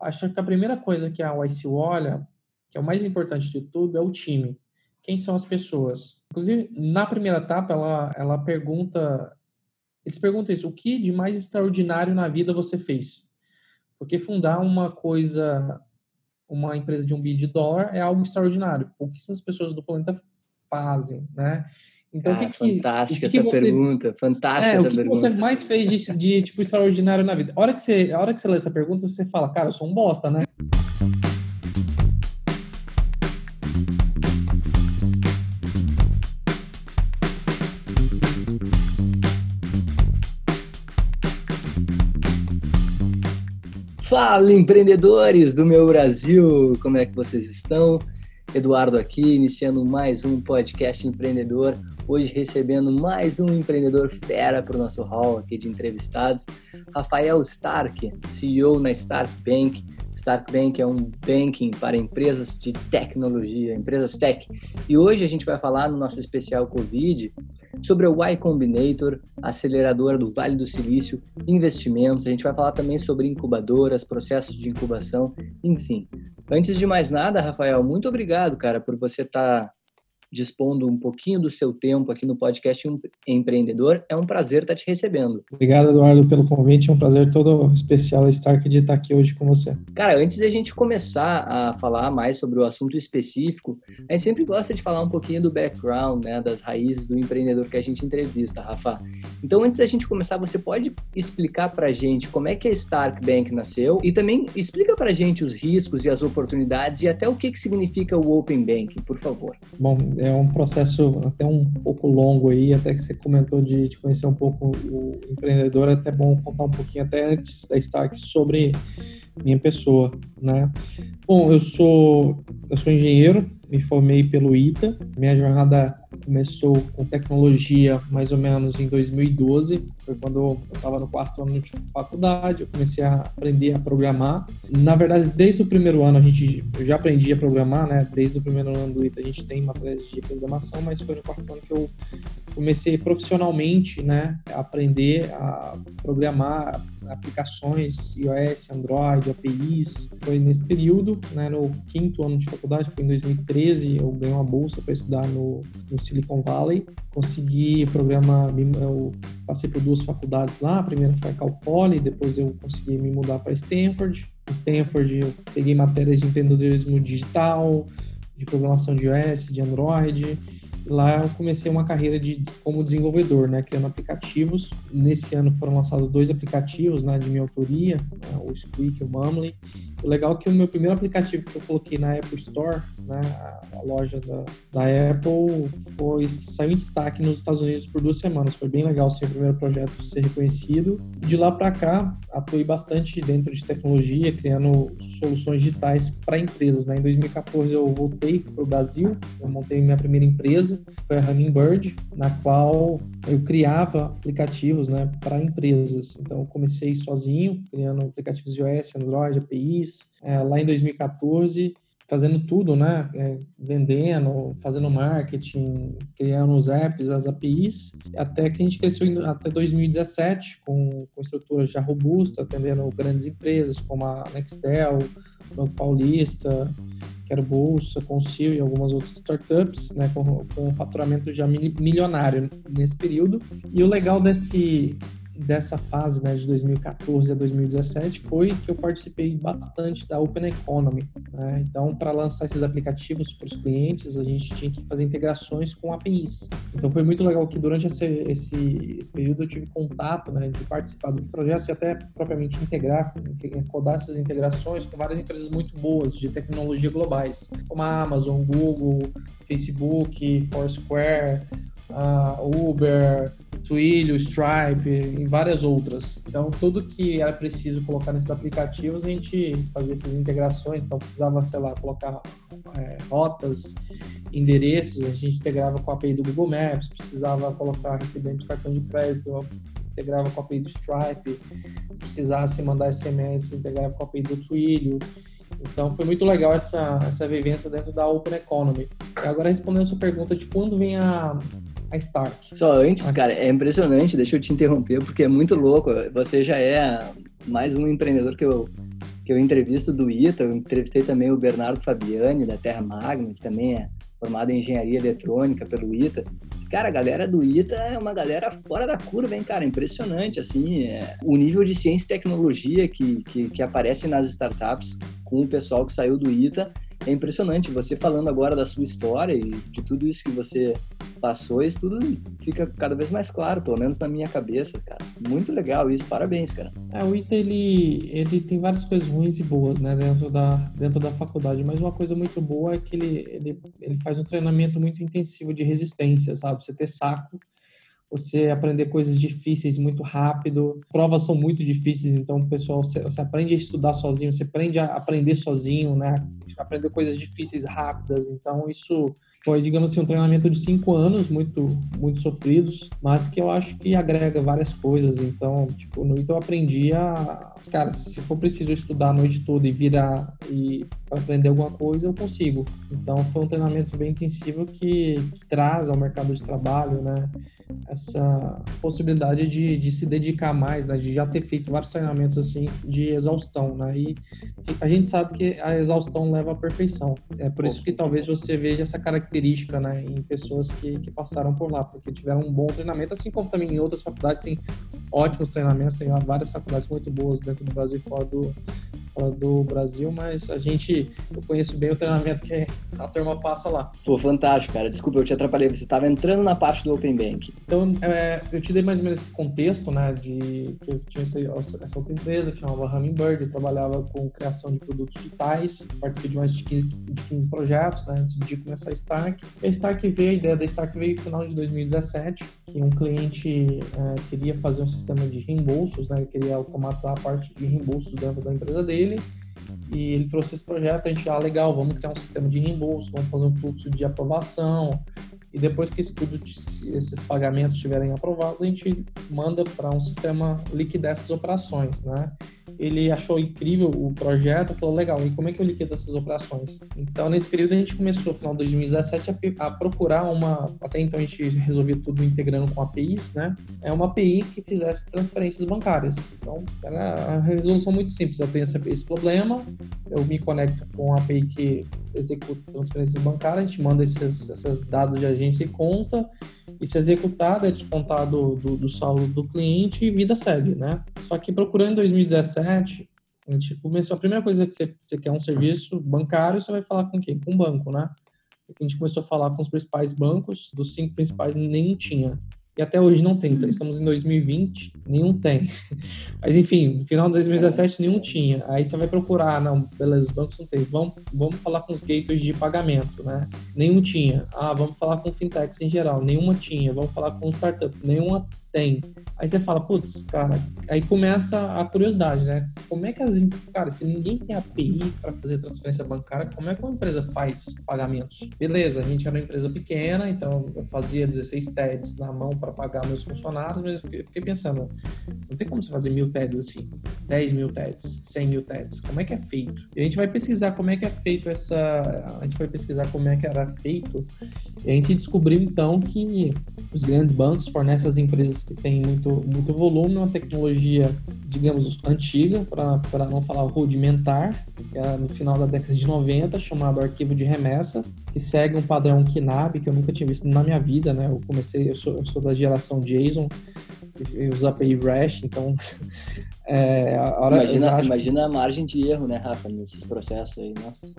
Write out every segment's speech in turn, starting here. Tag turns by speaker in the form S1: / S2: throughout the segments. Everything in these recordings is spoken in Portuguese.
S1: Acho que a primeira coisa que a YC olha, que é o mais importante de tudo, é o time. Quem são as pessoas? Inclusive, na primeira etapa, ela, ela pergunta. Eles perguntam isso: o que de mais extraordinário na vida você fez? Porque fundar uma coisa, uma empresa de um bilhão de dólar é algo extraordinário. Pouquíssimas pessoas do planeta fazem, né?
S2: Então, o que, que fantástica que essa você, pergunta, fantástica é, essa
S1: o que
S2: pergunta.
S1: você mais fez de, de, tipo extraordinário na vida? A hora que você, a hora que você lê essa pergunta, você fala, cara, eu sou um bosta, né?
S2: Fala, empreendedores do meu Brasil! Como é que vocês estão? Eduardo aqui, iniciando mais um podcast empreendedor. Hoje recebendo mais um empreendedor fera para o nosso hall aqui de entrevistados, Rafael Stark, CEO na Stark Bank. Stark Bank é um banking para empresas de tecnologia, empresas tech. E hoje a gente vai falar no nosso especial Covid sobre a Y Combinator, aceleradora do Vale do Silício, investimentos. A gente vai falar também sobre incubadoras, processos de incubação, enfim. Antes de mais nada, Rafael, muito obrigado, cara, por você estar tá dispondo um pouquinho do seu tempo aqui no podcast Empreendedor. É um prazer estar te recebendo.
S1: Obrigado, Eduardo, pelo convite. É um prazer todo especial a Stark de estar aqui hoje com você.
S2: Cara, antes da gente começar a falar mais sobre o assunto específico, a gente sempre gosta de falar um pouquinho do background, né, das raízes do empreendedor que a gente entrevista, Rafa. Então, antes da gente começar, você pode explicar para a gente como é que a Stark Bank nasceu e também explica para a gente os riscos e as oportunidades e até o que, que significa o Open Banking, por favor.
S1: Bom, é um processo até um pouco longo aí, até que você comentou de, de conhecer um pouco o empreendedor, é até bom contar um pouquinho até antes da Stark sobre minha pessoa, né? Bom, eu sou eu sou engenheiro, me formei pelo ITA. Minha jornada começou com tecnologia mais ou menos em 2012. Foi quando eu estava no quarto ano de faculdade, eu comecei a aprender a programar. Na verdade, desde o primeiro ano a gente eu já aprendi a programar, né? Desde o primeiro ano do ITA a gente tem matérias de programação, mas foi no quarto ano que eu comecei profissionalmente, né, a aprender a programar aplicações iOS, Android, APIs. Foi nesse período, né, no quinto ano de faculdade, foi em 2013, eu ganhei uma bolsa para estudar no, no, Silicon Valley. Consegui programa, eu passei por duas faculdades lá, a primeira foi a Cal Poly, depois eu consegui me mudar para Stanford. Stanford eu peguei matérias de empreendedorismo digital, de programação de iOS, de Android, lá eu comecei uma carreira de como desenvolvedor, né, criando aplicativos. Nesse ano foram lançados dois aplicativos, né, de minha autoria, né, o Squeak e o Mumley. O legal é que o meu primeiro aplicativo que eu coloquei na Apple Store, né, a, loja da, da Apple, foi saiu em destaque nos Estados Unidos por duas semanas. Foi bem legal ser o primeiro projeto ser reconhecido. De lá para cá, atuei bastante dentro de tecnologia, criando soluções digitais para empresas. Né? Em 2014 eu voltei para o Brasil, eu montei minha primeira empresa, foi a Hummingbird, na qual eu criava aplicativos né, para empresas. Então, eu comecei sozinho, criando aplicativos iOS, Android, APIs. É, lá em 2014, fazendo tudo, né? É, vendendo, fazendo marketing, criando os apps, as APIs, até que a gente cresceu até 2017 com, com estruturas já robustas, atendendo grandes empresas como a Nextel, Banco Paulista, Quero Bolsa, Consil e algumas outras startups, né, com, com faturamento já milionário nesse período. E o legal desse, dessa fase, né, de 2014 a 2017, foi que eu participei bastante da Open Economy. Né? Então, para lançar esses aplicativos para os clientes, a gente tinha que fazer integrações com APIs. Então, foi muito legal que durante esse, esse, esse período eu tive contato né, de participar dos projetos e até propriamente integrar, codar essas integrações com várias empresas muito boas de tecnologia globais, como a Amazon, Google, Facebook, Foursquare, uh, Uber, Twilio, Stripe e várias outras. Então, tudo que era preciso colocar nesses aplicativos, a gente fazia essas integrações. Então, precisava, sei lá, colocar é, rotas, endereços, a gente integrava com a API do Google Maps, precisava colocar recebimento de cartão de crédito, integrava com a API do Stripe, precisasse mandar SMS, integrava com a API do Twilio. Então foi muito legal essa, essa vivência dentro da Open Economy. E agora respondendo a sua pergunta de quando vem a, a Stark.
S2: Só antes, cara, é impressionante, deixa eu te interromper, porque é muito louco. Você já é mais um empreendedor que eu que eu entrevisto do ITA, eu entrevistei também o Bernardo Fabiani, da Terra Magna, que também é formado em engenharia eletrônica pelo ITA. Cara, a galera do ITA é uma galera fora da curva, hein, cara? Impressionante, assim, é, o nível de ciência e tecnologia que, que, que aparece nas startups com o pessoal que saiu do ITA é impressionante. Você falando agora da sua história e de tudo isso que você passou, isso tudo fica cada vez mais claro, pelo menos na minha cabeça, cara. Muito legal isso, parabéns, cara.
S1: É, o ITA, ele, ele tem várias coisas ruins e boas, né, dentro da, dentro da faculdade, mas uma coisa muito boa é que ele, ele, ele faz um treinamento muito intensivo de resistência, sabe? Você ter saco você aprender coisas difíceis muito rápido. Provas são muito difíceis, então, pessoal, você, você, aprende a estudar sozinho, você aprende a aprender sozinho, né? Aprender coisas difíceis rápidas. Então, isso foi, digamos assim, um treinamento de cinco anos, muito, muito sofridos, mas que eu acho que agrega várias coisas. Então, tipo, no ITA eu aprendi a, cara, se for preciso estudar a noite toda e virar e aprender alguma coisa, eu consigo. Então, foi um treinamento bem intensivo que, que traz ao mercado de trabalho, né? Essa possibilidade de, de se dedicar mais, né, de já ter feito vários treinamentos assim de exaustão, né, e a gente sabe que a exaustão leva à perfeição. É por isso que talvez você veja essa característica, né, em pessoas que, que passaram por lá, porque tiveram um bom treinamento, assim como também em outras faculdades tem ótimos treinamentos, tem várias faculdades muito boas dentro do Brasil e fora do, do Brasil, mas a gente, eu conheço bem o treinamento que a turma passa lá.
S2: Pô, fantástico, cara. Desculpa, eu te atrapalhei. Você estava entrando na parte do Open Bank.
S1: Então, é, eu te dei mais ou menos esse contexto, né, de que eu tinha essa, essa outra empresa que chamava Hummingbird, eu trabalhava com criação de produtos digitais, participei de mais de 15, de 15 projetos, né, antes de começar a Stark. E a Stark veio, a ideia da Stark veio no final de 2017, que um cliente é, queria fazer um sistema de reembolsos, né, ele queria automatizar a parte de reembolsos dentro da empresa dele, dele e ele trouxe esse projeto. A gente, ah, legal, vamos criar um sistema de reembolso, vamos fazer um fluxo de aprovação. E depois que tudo, esses pagamentos estiverem aprovados, a gente manda para um sistema liquidar essas operações, né? Ele achou incrível o projeto, falou, legal, e como é que eu liquido essas operações? Então, nesse período, a gente começou, no final de 2017, a, a, procurar uma, até então a gente resolvia tudo integrando com APIs, né? É uma API que fizesse transferências bancárias. Então, era a resolução muito simples, eu tenho esse, esse problema, eu me conecto com a API que executa transferências bancárias, a gente manda esses, esses dados de agência e conta, e se executado é descontado do, do saldo do cliente e vida segue, né? Só que procurando em 2017, a gente começou, a primeira coisa que você, você quer um serviço bancário, você vai falar com quem? Com o banco, né? A gente começou a falar com os principais bancos, dos cinco principais, nenhum tinha e até hoje não tem. Então, estamos em 2020, nenhum tem. Mas enfim, no final de 2017 nenhum tinha. Aí você vai procurar, não, beleza, os bancos não tem. Vamos, vamos falar com os gateways de pagamento, né? Nenhum tinha. Ah, vamos falar com fintechs em geral, nenhuma tinha. Vamos falar com startup, nenhuma tem. Aí você fala, putz, cara, aí começa a curiosidade, né? Como é que as. Cara, se ninguém tem API para fazer transferência bancária, como é que uma empresa faz pagamentos? Beleza, a gente era uma empresa pequena, então eu fazia 16 TEDs na mão para pagar meus funcionários, mas eu fiquei pensando, não tem como você fazer mil TEDs assim, 10 mil TEDs, 100 mil TEDs. Como é que é feito? E a gente vai pesquisar como é que é feito essa. A gente vai pesquisar como é que era feito, e a gente descobriu então que os grandes bancos fornecem às empresas que têm muito, muito volume, uma tecnologia, digamos, antiga, para não falar rudimentar, que é no final da década de 90, chamado arquivo de remessa, que segue um padrão KNAB, que eu nunca tinha visto na minha vida, né? Eu comecei, eu sou, eu sou da geração JSON, eu uso API REST, então
S2: É, a imagina, imagina a margem de erro, né, Rafa, nesses processos aí, nossa.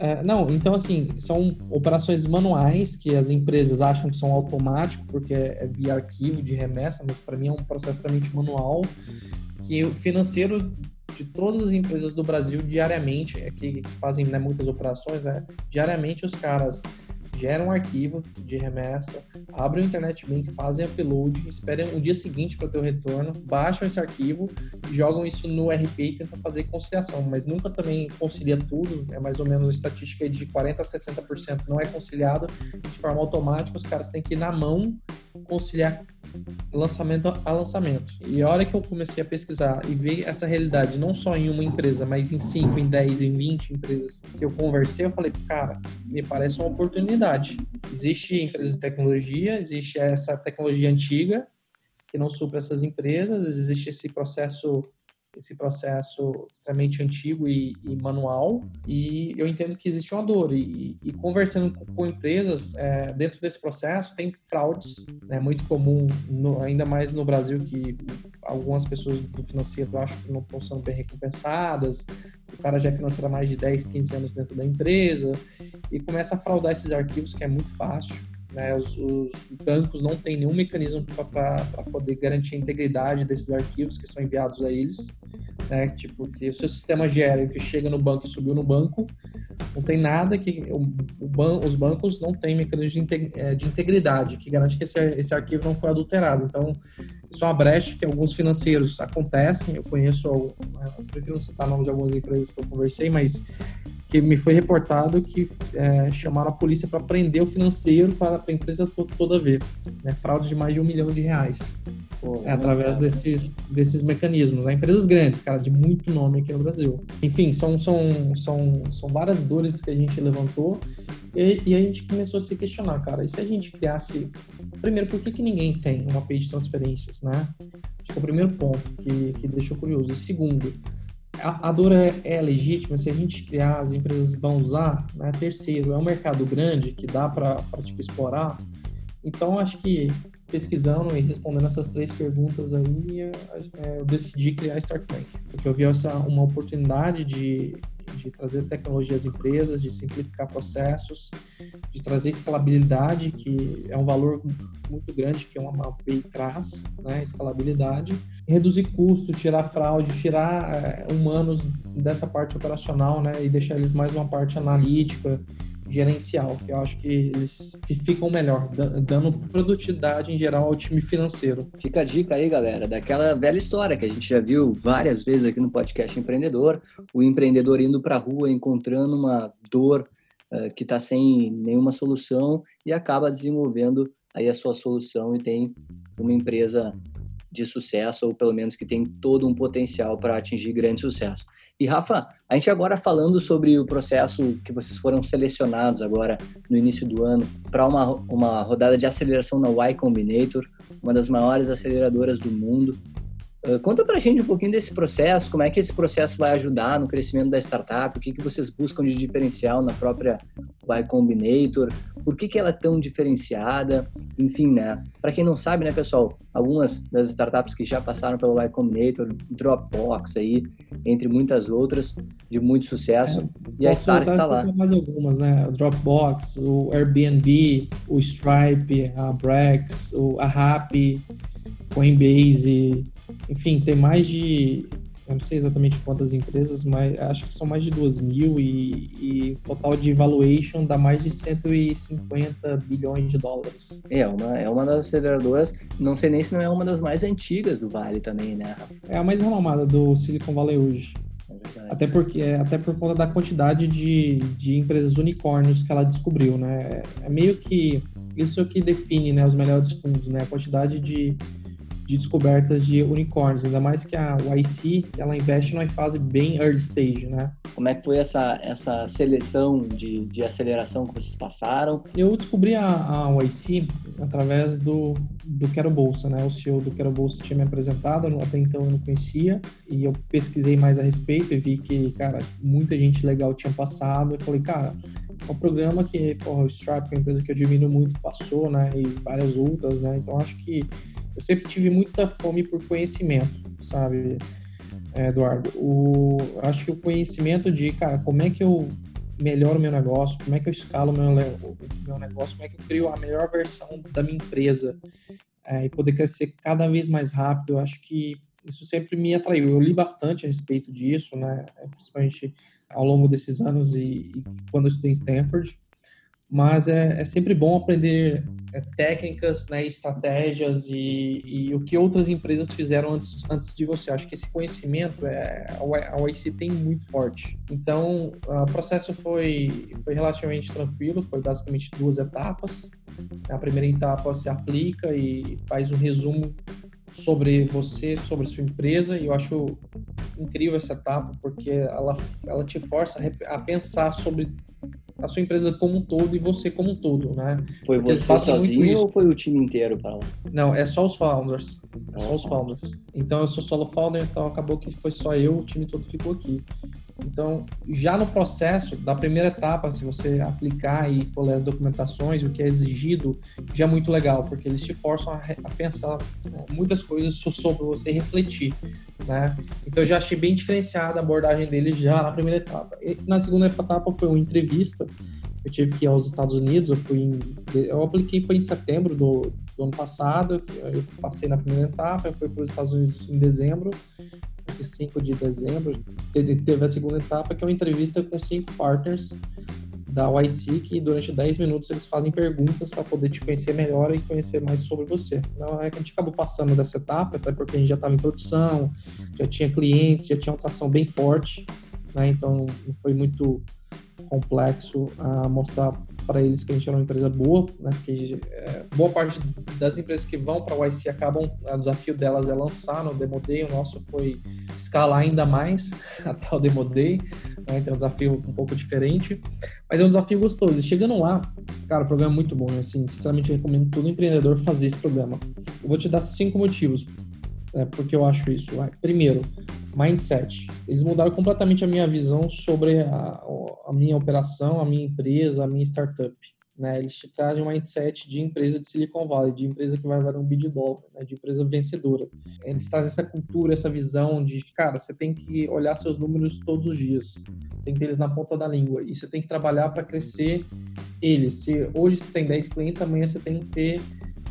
S1: É, não, então assim, são operações manuais que as empresas acham que são automáticos porque é via arquivo de remessa, mas para mim é um processo extremamente manual que o financeiro de todas as empresas do Brasil diariamente, é que fazem né, muitas operações, né, diariamente os caras geram um arquivo de remessa, abrem o Internet Bank, fazem upload, esperam o dia seguinte para ter o retorno, baixam esse arquivo, jogam isso no RP e tentam fazer conciliação, mas nunca também concilia tudo, é mais ou menos a estatística de 40% a 60% não é conciliado de forma automática, os caras têm que ir na mão conciliar lançamento a lançamento. E a hora que eu comecei a pesquisar e ver essa realidade, não só em uma empresa, mas em 5, em 10, em 20 empresas que eu conversei, eu falei, cara, me parece uma oportunidade. Existe empresas de tecnologia, existe essa tecnologia antiga que não supra essas empresas, existe esse processo esse processo extremamente antigo e, e, manual e eu entendo que existe uma dor. E, e conversando com, com empresas é, dentro desse processo tem fraudes é né, muito comum no, ainda mais no Brasil que algumas pessoas do financeiro acham que não estão sendo bem recompensadas. O cara já é financeiro há mais de 10, 15 anos dentro da empresa e começa a fraudar esses arquivos que é muito fácil né, os, os, bancos não têm nenhum mecanismo para poder garantir a integridade desses arquivos que são enviados a eles. Né, tipo, que o seu sistema gera que chega no banco e subiu no banco, não tem nada que. O, o ban, os bancos não têm mecanismo de, é, de integridade que garante que esse, esse arquivo não foi adulterado. Então, isso é uma brecha que alguns financeiros acontecem. Eu conheço, eu prefiro não citar nome de algumas empresas que eu conversei, mas que me foi reportado que é, chamaram a polícia para prender o financeiro para a empresa toda ver. Né? Fraude de mais de um milhão de reais. Pô, é, através desses, desses mecanismos. Né? Empresas grandes, cara, de muito nome aqui no Brasil. Enfim, são, são, são, são várias dores que a gente levantou e, e a gente começou a se questionar, cara, e se a gente criasse... Primeiro, por que, que ninguém tem uma API de transferências, né? Acho que é o primeiro ponto que, que deixou curioso. E segundo, a, a dor é, é, legítima, se a gente criar, as empresas vão usar. Né? Terceiro, é um mercado grande que dá para tipo, explorar. Então, acho que pesquisando e respondendo essas três perguntas aí, é, eu decidi criar a StartBank, porque eu vi essa uma oportunidade de, de trazer tecnologia às empresas, de simplificar processos, de trazer escalabilidade, que é um valor muito grande que uma API traz, né, escalabilidade, reduzir custos, tirar fraude, tirar é, humanos dessa parte operacional, né, e deixar eles mais uma parte analítica, gerencial, que eu acho que eles ficam melhor, dando produtividade em geral ao time financeiro.
S2: Fica a dica aí, galera, daquela velha história que a gente já viu várias vezes aqui no podcast Empreendedor, o empreendedor indo para a rua, encontrando uma dor uh, que está sem nenhuma solução e acaba desenvolvendo aí a sua solução e tem uma empresa de sucesso, ou pelo menos que tem todo um potencial para atingir grande sucesso. E Rafa, a gente agora falando sobre o processo que vocês foram selecionados agora no início do ano para uma, uma rodada de aceleração na Y Combinator, uma das maiores aceleradoras do mundo. Uh, conta pra gente um pouquinho desse processo, como é que esse processo vai ajudar no crescimento da startup, o que, que vocês buscam de diferencial na própria Y Combinator, por que, que ela é tão diferenciada, enfim, né? Para quem não sabe, né, pessoal, algumas das startups que já passaram pelo Y Combinator, Dropbox aí, entre muitas outras, de muito sucesso, é, e a Stark está lá.
S1: Mais algumas, né? O Dropbox, o Airbnb, o Stripe, a Brex, o, a Rappi, Coinbase, enfim, tem mais de. Eu não sei exatamente quantas empresas, mas acho que são mais de duas mil e, e total de valuation dá mais de 150 bilhões de dólares.
S2: É, uma, é uma das aceleradoras, não sei nem se não é uma das mais antigas do Vale também, né?
S1: É a mais renomada do Silicon Valley hoje. É até porque até por conta da quantidade de, de empresas unicórnios que ela descobriu, né? É meio que isso que define né, os melhores fundos, né? A quantidade de de descobertas de unicórnios, ainda mais que a YC, ela investe numa fase bem early stage, né?
S2: Como é que foi essa, essa seleção de, de aceleração que vocês passaram?
S1: Eu descobri a, a YC através do, do Quero Bolsa, né? O CEO do Quero Bolsa tinha me apresentado, até então eu não conhecia, e eu pesquisei mais a respeito e vi que, cara, muita gente legal tinha passado, e falei, cara, é um programa que, porra, o Stripe, é uma empresa que eu admiro muito, passou, né? E várias outras, né? Então acho que eu sempre tive muita fome por conhecimento, sabe, Eduardo? O, acho que o conhecimento de, cara, como é que eu melhoro o meu negócio, como é que eu escalo o meu, meu negócio, como é que eu crio a melhor versão da minha empresa é, e poder crescer cada vez mais rápido, eu acho que isso sempre me atraiu. Eu li bastante a respeito disso, né, principalmente ao longo desses anos e, e quando eu estudei em Stanford mas é, é sempre bom aprender é, técnicas, né, estratégias e, e, o que outras empresas fizeram antes, antes de você. Acho que esse conhecimento é, a YC tem muito forte. Então, o processo foi, foi relativamente tranquilo, foi basicamente duas etapas. A primeira etapa se aplica e faz um resumo sobre você, sobre sua empresa, e eu acho incrível essa etapa, porque ela, ela te força a pensar sobre a sua empresa como um todo e você como um todo, né?
S2: Foi Porque você sozinho ou foi o time inteiro para lá?
S1: Não, é só os founders. só os founders. Então eu sou solo founder, então acabou que foi só eu, o time todo ficou aqui. Então, já no processo da primeira etapa, se você aplicar e for ler as documentações, o que é exigido, já é muito legal, porque eles te forçam a, a pensar né, muitas coisas sobre você refletir, né? Então, eu já achei bem diferenciada a abordagem deles já na primeira etapa. E na segunda etapa foi uma entrevista, eu tive que ir aos Estados Unidos, eu fui em, eu apliquei foi em setembro do, do ano passado, eu passei na primeira etapa, eu fui para os Estados Unidos em dezembro, 5 de dezembro, teve a segunda etapa, que é uma entrevista com cinco partners da YC, que durante 10 minutos eles fazem perguntas para poder te conhecer melhor e conhecer mais sobre você. Então, é a gente acabou passando dessa etapa, até porque a gente já estava em produção, já tinha clientes, já tinha uma atração bem forte, né? então não foi muito complexo a mostrar para eles que a gente era uma empresa boa, né? Porque é, boa parte das empresas que vão para o YC acabam, o desafio delas é lançar no Demo Day, o nosso foi escalar ainda mais até o Demo Day, né? então é um desafio um pouco diferente, mas é um desafio gostoso. E chegando lá, cara, o programa é muito bom, né? assim, sinceramente eu recomendo todo empreendedor fazer esse programa. Eu vou te dar cinco motivos é, porque eu acho isso. Primeiro, mindset. Eles mudaram completamente a minha visão sobre a, a minha operação, a minha empresa, a minha startup. Né? Eles te trazem um mindset de empresa de Silicon Valley, de empresa que vai valer um bid dólar, né? de empresa vencedora. Eles trazem essa cultura, essa visão de, cara, você tem que olhar seus números todos os dias, tem que ter eles na ponta da língua e você tem que trabalhar para crescer eles. Se hoje você tem 10 clientes, amanhã você tem que ter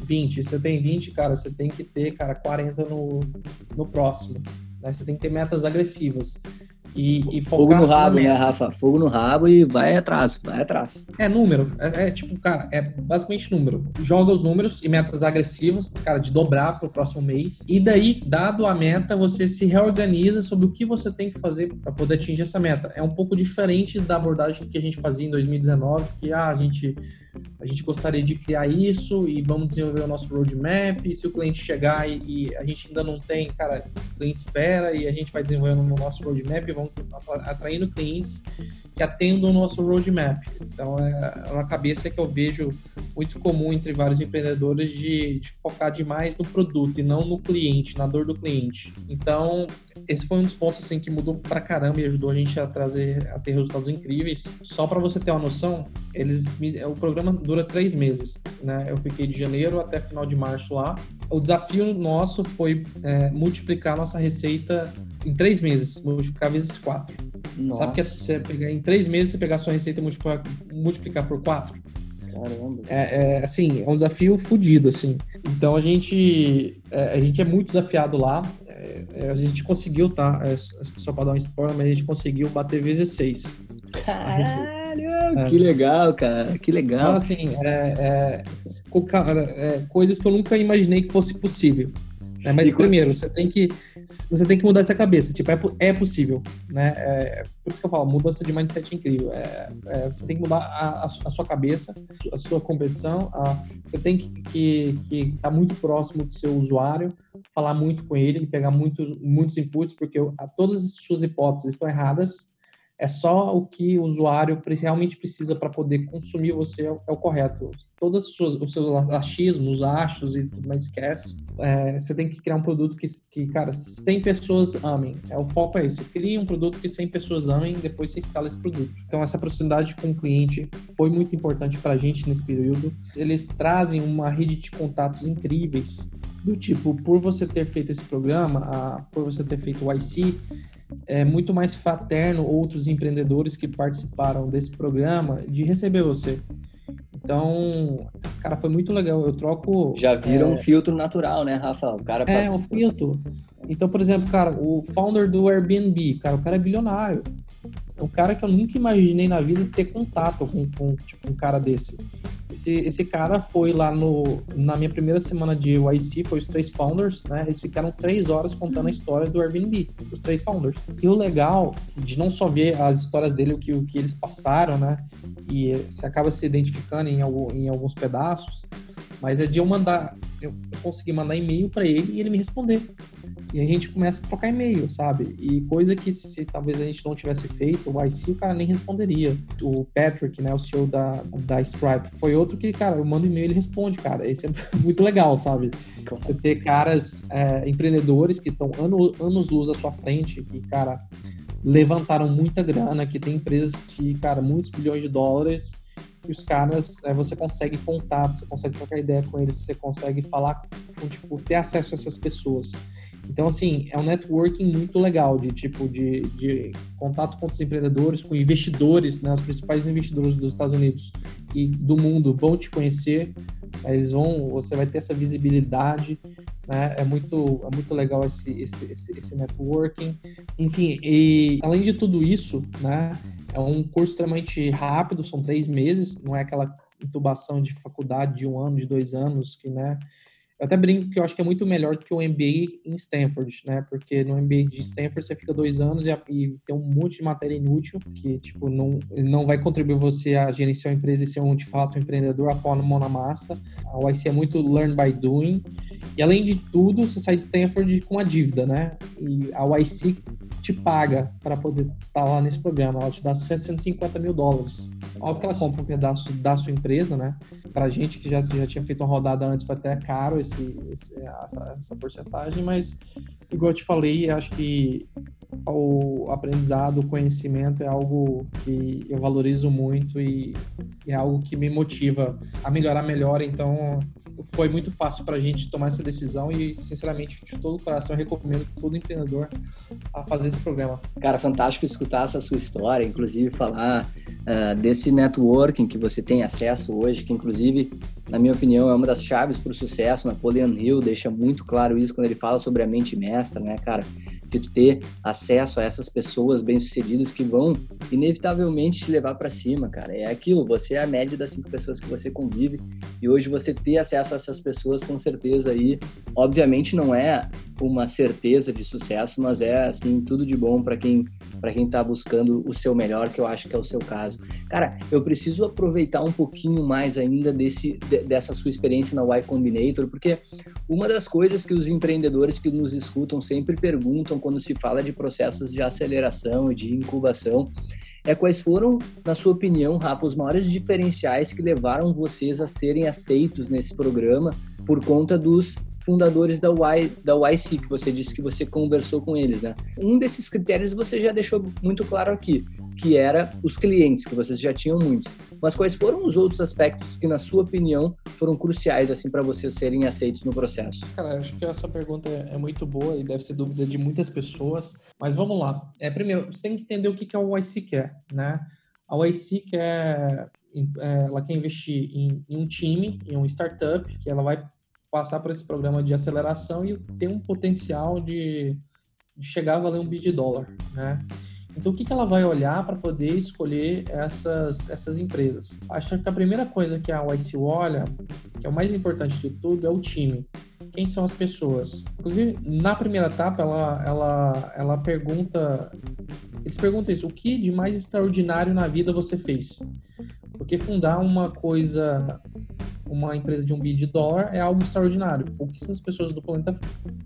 S1: 20. Se você tem 20, cara, você tem que ter, cara, 40 no, no próximo. Né? Você tem que ter metas agressivas. E, e
S2: Fogo no rabo, né, Rafa? Fogo no rabo e vai atrás, vai atrás.
S1: É número. É, é, tipo, cara, é basicamente número. Joga os números e metas agressivas, cara, de dobrar pro próximo mês. E daí, dado a meta, você se reorganiza sobre o que você tem que fazer para poder atingir essa meta. É um pouco diferente da abordagem que a gente fazia em 2019, que ah, a gente a gente gostaria de criar isso e vamos desenvolver o nosso roadmap. E se o cliente chegar e, e, a gente ainda não tem, cara, o cliente espera e a gente vai desenvolvendo o nosso roadmap e vamos atraindo clientes que atendam o nosso roadmap. Então, é uma cabeça que eu vejo muito comum entre vários empreendedores de, de focar demais no produto e não no cliente, na dor do cliente. Então, esse foi um dos pontos assim que mudou pra caramba e ajudou a gente a trazer a ter resultados incríveis. Só para você ter uma noção, eles o programa dura três meses, né? Eu fiquei de janeiro até final de março lá. O desafio nosso foi é, multiplicar nossa receita em três meses, multiplicar vezes quatro. Nossa. Sabe que é você pegar em três meses você pegar a sua receita e multiplicar, multiplicar por quatro? Caramba. É, é, assim, é um desafio fodido, assim. Então a gente, é, a gente é muito desafiado lá. É, é, a gente conseguiu, tá? É, só para dar um spoiler, mas a gente conseguiu bater vezes seis.
S2: Caralho, que legal, cara, que legal. Então,
S1: assim, é, coisas que eu nunca imaginei que fosse possível. Né? Mas e primeiro, você tem que você tem que mudar essa cabeça. Tipo, é, é possível, né? É, por isso que eu falo, mudança de mindset é incrível. É, é, você tem que mudar a, a, sua cabeça, a sua competição. A, você tem que, que, que estar tá muito próximo do seu usuário, falar muito com ele, pegar muitos, muitos inputs, porque a, todas as suas hipóteses estão erradas é só o que o usuário realmente precisa para poder consumir você é o, é o correto. Todos os seus, os seus achismos, os achos e tudo mais esquece. É, você tem que criar um produto que, que, cara, 100 pessoas amem. É, o foco é isso. Cria um produto que 100 pessoas amem e depois você escala esse produto. Então, essa proximidade com o cliente foi muito importante para a gente nesse período. Eles trazem uma rede de contatos incríveis do tipo, por você ter feito esse programa, a, por você ter feito o IC, é muito mais fraterno outros empreendedores que participaram desse programa de receber você. Então, cara, foi muito legal. Eu troco.
S2: Já viram é... um filtro natural, né, Rafa? O cara
S1: É, um filtro. Então, por exemplo, cara, o founder do Airbnb, cara, o cara é bilionário. É cara que eu nunca imaginei na vida ter contato com, com tipo, um cara desse. Esse, esse cara foi lá no, na minha primeira semana de YC, foi os três founders, né? Eles ficaram três horas contando a história do Airbnb, os três founders. E o legal de não só ver as histórias dele, o que, o que eles passaram, né? E você acaba se identificando em, algum, em alguns pedaços, mas é de eu mandar, eu consegui mandar e-mail para ele e ele me responder. E a gente começa a trocar e-mail, sabe? E coisa que se talvez a gente não tivesse feito, o IC o cara nem responderia. O Patrick, né, o CEO da, da Stripe, foi outro que, cara, eu mando e-mail e ele responde, cara. Esse é muito legal, sabe? Você ter caras, é, empreendedores que estão ano, anos luz à sua frente, que, cara, levantaram muita grana, que tem empresas de, cara, muitos bilhões de dólares e os caras, é, você consegue contar, você consegue trocar ideia com eles, você consegue falar, com, tipo, ter acesso a essas pessoas. Então, assim, é um networking muito legal de tipo de, de contato com os empreendedores, com investidores, né? Os principais investidores dos Estados Unidos e do mundo vão te conhecer. Eles vão, você vai ter essa visibilidade, né? É muito, é muito legal esse, esse, esse, esse networking. Enfim, e além de tudo isso, né? É um curso extremamente rápido, são três meses, não é aquela intubação de faculdade de um ano, de dois anos, que, né? Eu até brinco que eu acho que é muito melhor do que o MBA em Stanford, né? Porque no MBA de Stanford você fica dois anos e, e tem um monte de matéria inútil que, tipo, não, não vai contribuir você a gerenciar a empresa e ser um, de fato, um empreendedor a pôr a mão na massa. A OIC é muito learn by doing. E, além de tudo, você sai de Stanford com a dívida, né? E a OIC te paga para poder estar tá lá nesse programa. Ela te dá 150 mil dólares. Óbvio que ela compra um pedaço da sua empresa, né? Pra gente que já, já tinha feito uma rodada antes, foi até caro esse, esse essa, essa porcentagem, mas igual eu te falei, acho que o aprendizado, o conhecimento é algo que eu valorizo muito e é algo que me motiva a melhorar melhor. Então, foi muito fácil para a gente tomar essa decisão e, sinceramente, de todo o coração, eu recomendo todo empreendedor a fazer esse programa.
S2: Cara, fantástico escutar essa sua história, inclusive falar uh, desse networking que você tem acesso hoje, que, inclusive, na minha opinião, é uma das chaves para o sucesso. Napoleon Hill deixa muito claro isso quando ele fala sobre a mente mestra, né, cara? de ter acesso a essas pessoas bem-sucedidas que vão inevitavelmente te levar para cima, cara. É aquilo, você é a média das cinco pessoas que você convive e hoje você ter acesso a essas pessoas com certeza aí, obviamente não é uma certeza de sucesso, mas é assim tudo de bom para quem para quem está buscando o seu melhor, que eu acho que é o seu caso. Cara, eu preciso aproveitar um pouquinho mais ainda desse dessa sua experiência na Y Combinator, porque uma das coisas que os empreendedores que nos escutam sempre perguntam quando se fala de processos de aceleração e de incubação é quais foram, na sua opinião, Rafa, os maiores diferenciais que levaram vocês a serem aceitos nesse programa por conta dos fundadores da, y, da YC, que você disse que você conversou com eles, né? Um desses critérios você já deixou muito claro aqui, que era os clientes, que vocês já tinham muitos. Mas quais foram os outros aspectos que, na sua opinião, foram cruciais assim para vocês serem aceitos no processo?
S1: Cara, acho que essa pergunta é muito boa e deve ser dúvida de muitas pessoas. Mas vamos lá. É, primeiro, você tem que entender o que, a YC quer, né? A YC quer, é, ela quer investir em, em um time, em um startup, que ela vai passar por esse programa de aceleração e ter um potencial de, de chegar a valer um bi de dólar, né? Então, o que, que ela vai olhar para poder escolher essas, essas empresas? Acho que a primeira coisa que a YC olha, que é o mais importante de tudo, é o time. Quem são as pessoas? Inclusive, na primeira etapa, ela, ela, ela pergunta. Eles perguntam isso: o que de mais extraordinário na vida você fez? Porque fundar uma coisa uma empresa de um bi de dólar é algo extraordinário. Pouquíssimas pessoas do planeta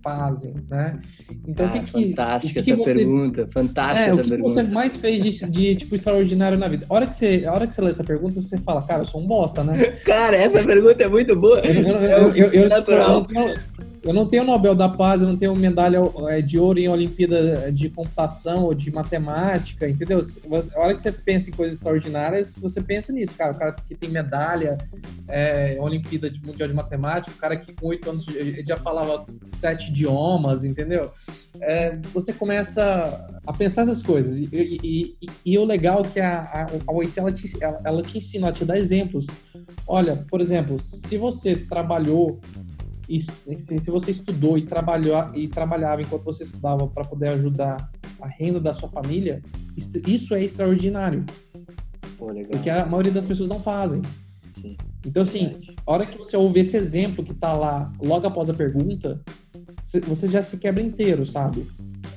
S1: fazem, né?
S2: Então, ah, que fantástica que, essa que você, pergunta, fantástica é, essa
S1: o que
S2: pergunta.
S1: você mais fez de, de, tipo extraordinário na vida? A hora que você, a hora que você lê essa pergunta, você fala, cara, eu sou um bosta, né?
S2: cara, essa pergunta é muito boa. Eu, eu, eu, eu, eu, natural.
S1: eu, eu não tenho Nobel da Paz, eu não tenho medalha é, de ouro em Olimpíada de computação ou de matemática, entendeu? A hora que você pensa em coisas extraordinárias, você pensa nisso, cara. O cara que tem medalha, é, Olimpíada de Mundial de Matemática, o cara que com oito anos já falava sete idiomas, entendeu? É, você começa a pensar essas coisas. E, e, e, e o legal é que a, a, a OIC, ela te, ela, ela te ensina, ela te dá exemplos. Olha, por exemplo, se você trabalhou se, se você estudou e, trabalhou, e trabalhava enquanto você estudava para poder ajudar a renda da sua família, isso é extraordinário. Pô, porque a maioria das pessoas não fazem. Sim, então, assim, verdade. a hora que você ouve esse exemplo que está lá logo após a pergunta, você já se quebra inteiro, sabe?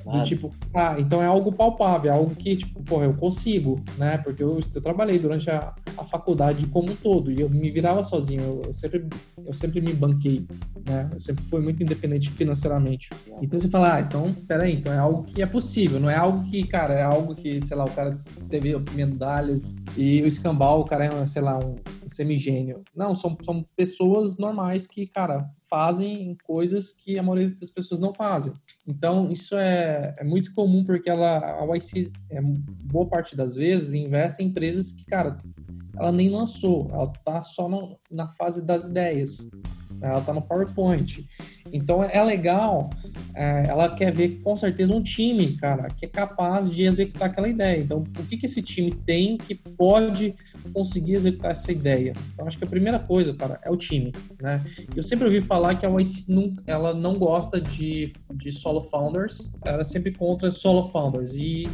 S1: Do tipo, ah, então é algo palpável, é algo que, tipo, porra, eu consigo, né? Porque eu, eu trabalhei durante a, a faculdade como um todo e eu me virava sozinho, eu, eu, sempre, eu sempre me banquei, né? Eu sempre fui muito independente financeiramente. Então você fala, ah, então, peraí, então é algo que é possível, não é algo que, cara, é algo que, sei lá, o cara teve medalha e o escambau, o cara é, sei lá, um semigênio. Não, são, são pessoas normais que, cara, fazem coisas que a maioria das pessoas não fazem. Então, isso é, é muito comum porque ela, a YC, é, boa parte das vezes, investe em empresas que, cara, ela nem lançou, ela tá só no, na fase das ideias. Ela tá no PowerPoint. Então é legal, é, ela quer ver com certeza um time, cara, que é capaz de executar aquela ideia. Então, o que, que esse time tem que pode conseguir executar essa ideia? Então, acho que a primeira coisa, cara, é o time, né? Eu sempre ouvi falar que a YC não, ela não gosta de, de solo founders, ela é sempre contra solo founders. E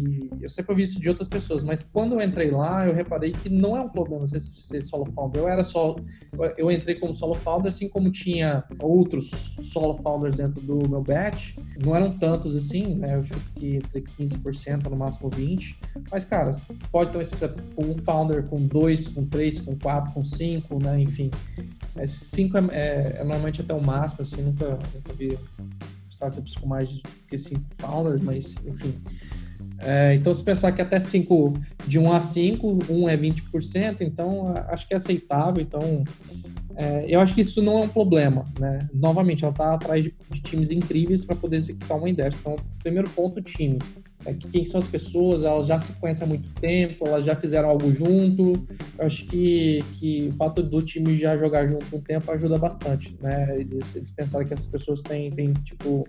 S1: e eu sempre ouvi isso de outras pessoas, mas quando eu entrei lá, eu reparei que não é um problema ser, ser solo founder. Eu era só. Eu entrei como solo founder, assim como tinha outros solo founders dentro do meu batch. Não eram tantos assim, né? Eu chuto que entre 15%, no máximo 20%. Mas, cara, pode ter um, um founder com dois, com três, com quatro, com cinco, né? Enfim. É, cinco é, é, é normalmente até o máximo, assim, nunca, nunca vi startups com mais que cinco founders, mas enfim. É, então, se pensar que até 5, de 1 a 5, 1 é 20%, então acho que é aceitável. Então, é, eu acho que isso não é um problema, né? Novamente, ela está atrás de, de, times incríveis para poder executar uma ideia. Então, primeiro ponto, time é que quem são as pessoas, elas já se conhecem há muito tempo, elas já fizeram algo junto. Eu acho que, que o fato do time já jogar junto um tempo ajuda bastante, né? Eles, eles pensaram que essas pessoas têm, têm, tipo,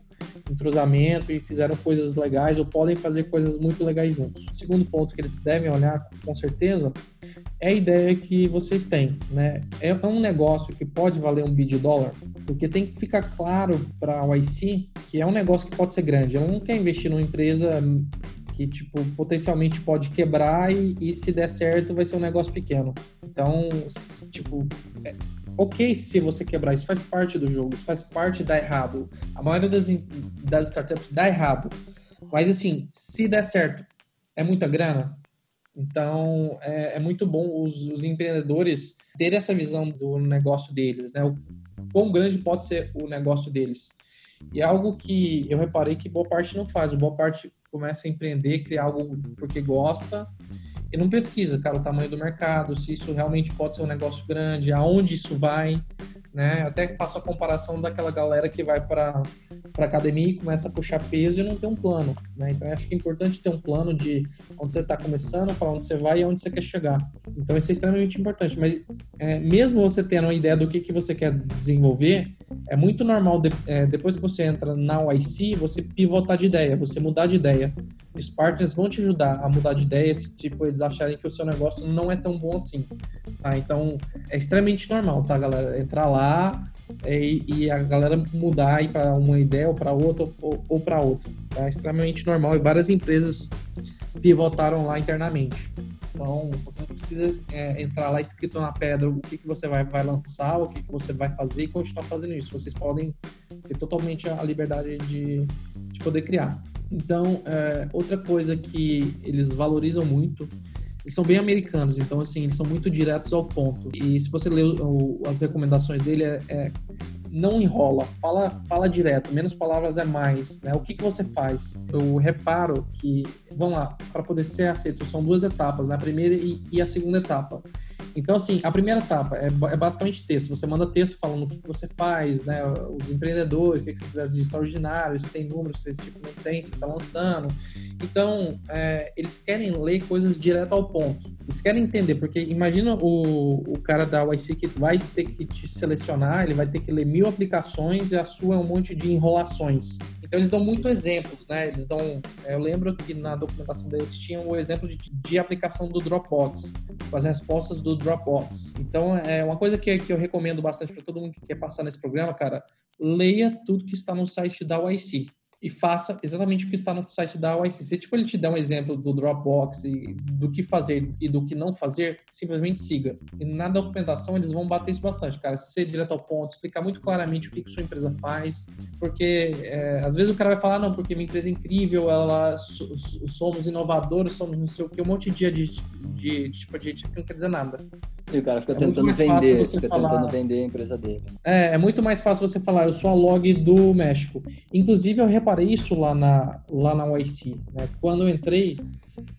S1: entrosamento e fizeram coisas legais ou podem fazer coisas muito legais juntos. O segundo ponto que eles devem olhar, com certeza, é a ideia que vocês têm, né? É um negócio que pode valer um bid dólar, porque tem que ficar claro para a YC que é um negócio que pode ser grande. Ela não quer investir numa empresa que tipo potencialmente pode quebrar e, e se der certo vai ser um negócio pequeno. Então, tipo, é, ok se você quebrar, isso faz parte do jogo, isso faz parte dar errado. A maioria das, das startups dá errado. Mas assim, se der certo, é muita grana? Então, é, é muito bom os, os, empreendedores terem essa visão do negócio deles, né? O quão grande pode ser o negócio deles. E é algo que eu reparei que boa parte não faz. Boa parte começa a empreender, criar algo porque gosta e não pesquisa, cara, o tamanho do mercado, se isso realmente pode ser um negócio grande, aonde isso vai, né? Até faço a comparação daquela galera que vai para para academia e começa a puxar peso e não tem um plano, né? Então acho que é importante ter um plano de onde você está começando, para onde você vai e onde você quer chegar. Então isso é extremamente importante. Mas é, mesmo você tendo uma ideia do que, que você quer desenvolver, é muito normal de, é, depois que você entra na YC, você pivotar de ideia, você mudar de ideia. Os partners vão te ajudar a mudar de ideia se tipo eles acharem que o seu negócio não é tão bom assim. Tá? Então é extremamente normal, tá, galera? Entrar lá, e, e, a galera mudar para uma ideia ou para outra ou, ou para outra. É extremamente normal e várias empresas pivotaram lá internamente. Então, você não precisa é, entrar lá escrito na pedra o que, que você vai, vai lançar, o que, que você vai fazer e continuar fazendo isso. Vocês podem ter totalmente a liberdade de, de poder criar. Então, é, outra coisa que eles valorizam muito eles são bem americanos, então assim, eles são muito diretos ao ponto. E se você ler o, as recomendações dele, é, é, não enrola, fala, fala direto, menos palavras é mais, né? O que, que você faz? Eu reparo que, vamos lá, para poder ser aceito, são duas etapas, né? A primeira e, e a segunda etapa. Então, assim, a primeira etapa é, é, basicamente texto. Você manda texto falando o que você faz, né? Os empreendedores, o que vocês fizeram de extraordinário, se tem números, se esse tipo não tem, se está lançando. Então, é, eles querem ler coisas direto ao ponto. Eles querem entender, porque imagina o, o cara da YC que vai ter que te selecionar, ele vai ter que ler mil aplicações e a sua é um monte de enrolações. Então eles dão muito exemplos, né? Eles dão. Eu lembro que na documentação deles tinham o exemplo de, de aplicação do Dropbox, com as respostas do Dropbox. Então é uma coisa que, que eu recomendo bastante para todo mundo que quer passar nesse programa, cara. Leia tudo que está no site da YC. E faça exatamente o que está no site da YC. Se tipo, ele te der um exemplo do Dropbox e do que fazer e do que não fazer, simplesmente siga. E na documentação eles vão bater isso bastante, cara. Ser direto ao ponto, explicar muito claramente o que, que sua empresa faz, porque é, às vezes o cara vai falar, não, porque minha empresa é incrível, ela somos inovadores, somos não sei o que, um monte de, de, de, de tipo adjetivo que não quer dizer nada.
S2: E o cara fica é tentando vender, fica falar... tentando vender a empresa dele.
S1: É, é muito mais fácil você falar, eu sou a log do México. Inclusive, eu reparei isso lá na, lá na YC. Né? Quando eu entrei,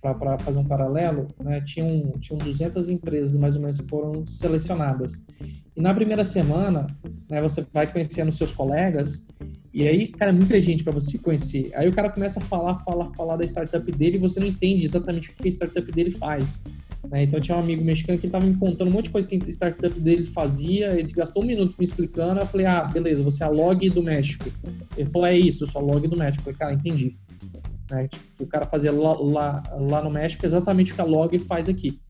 S1: para fazer um paralelo, né, tinham, tinham 200 empresas mais ou menos que foram selecionadas. E na primeira semana, né, você vai conhecendo seus colegas, e aí, cara, muita gente para você conhecer. Aí o cara começa a falar, falar, falar da startup dele e você não entende exatamente o que a startup dele faz. Né? Então tinha um amigo mexicano que ele estava me contando um monte de coisa que a startup dele fazia, ele gastou um minuto me explicando, eu falei, ah, beleza, você é a log do México. Ele falou, é isso, eu sou a log do México. Eu falei, cara, entendi. Né? Tipo, o cara fazia lá, lá, lá no México exatamente o que a log faz aqui.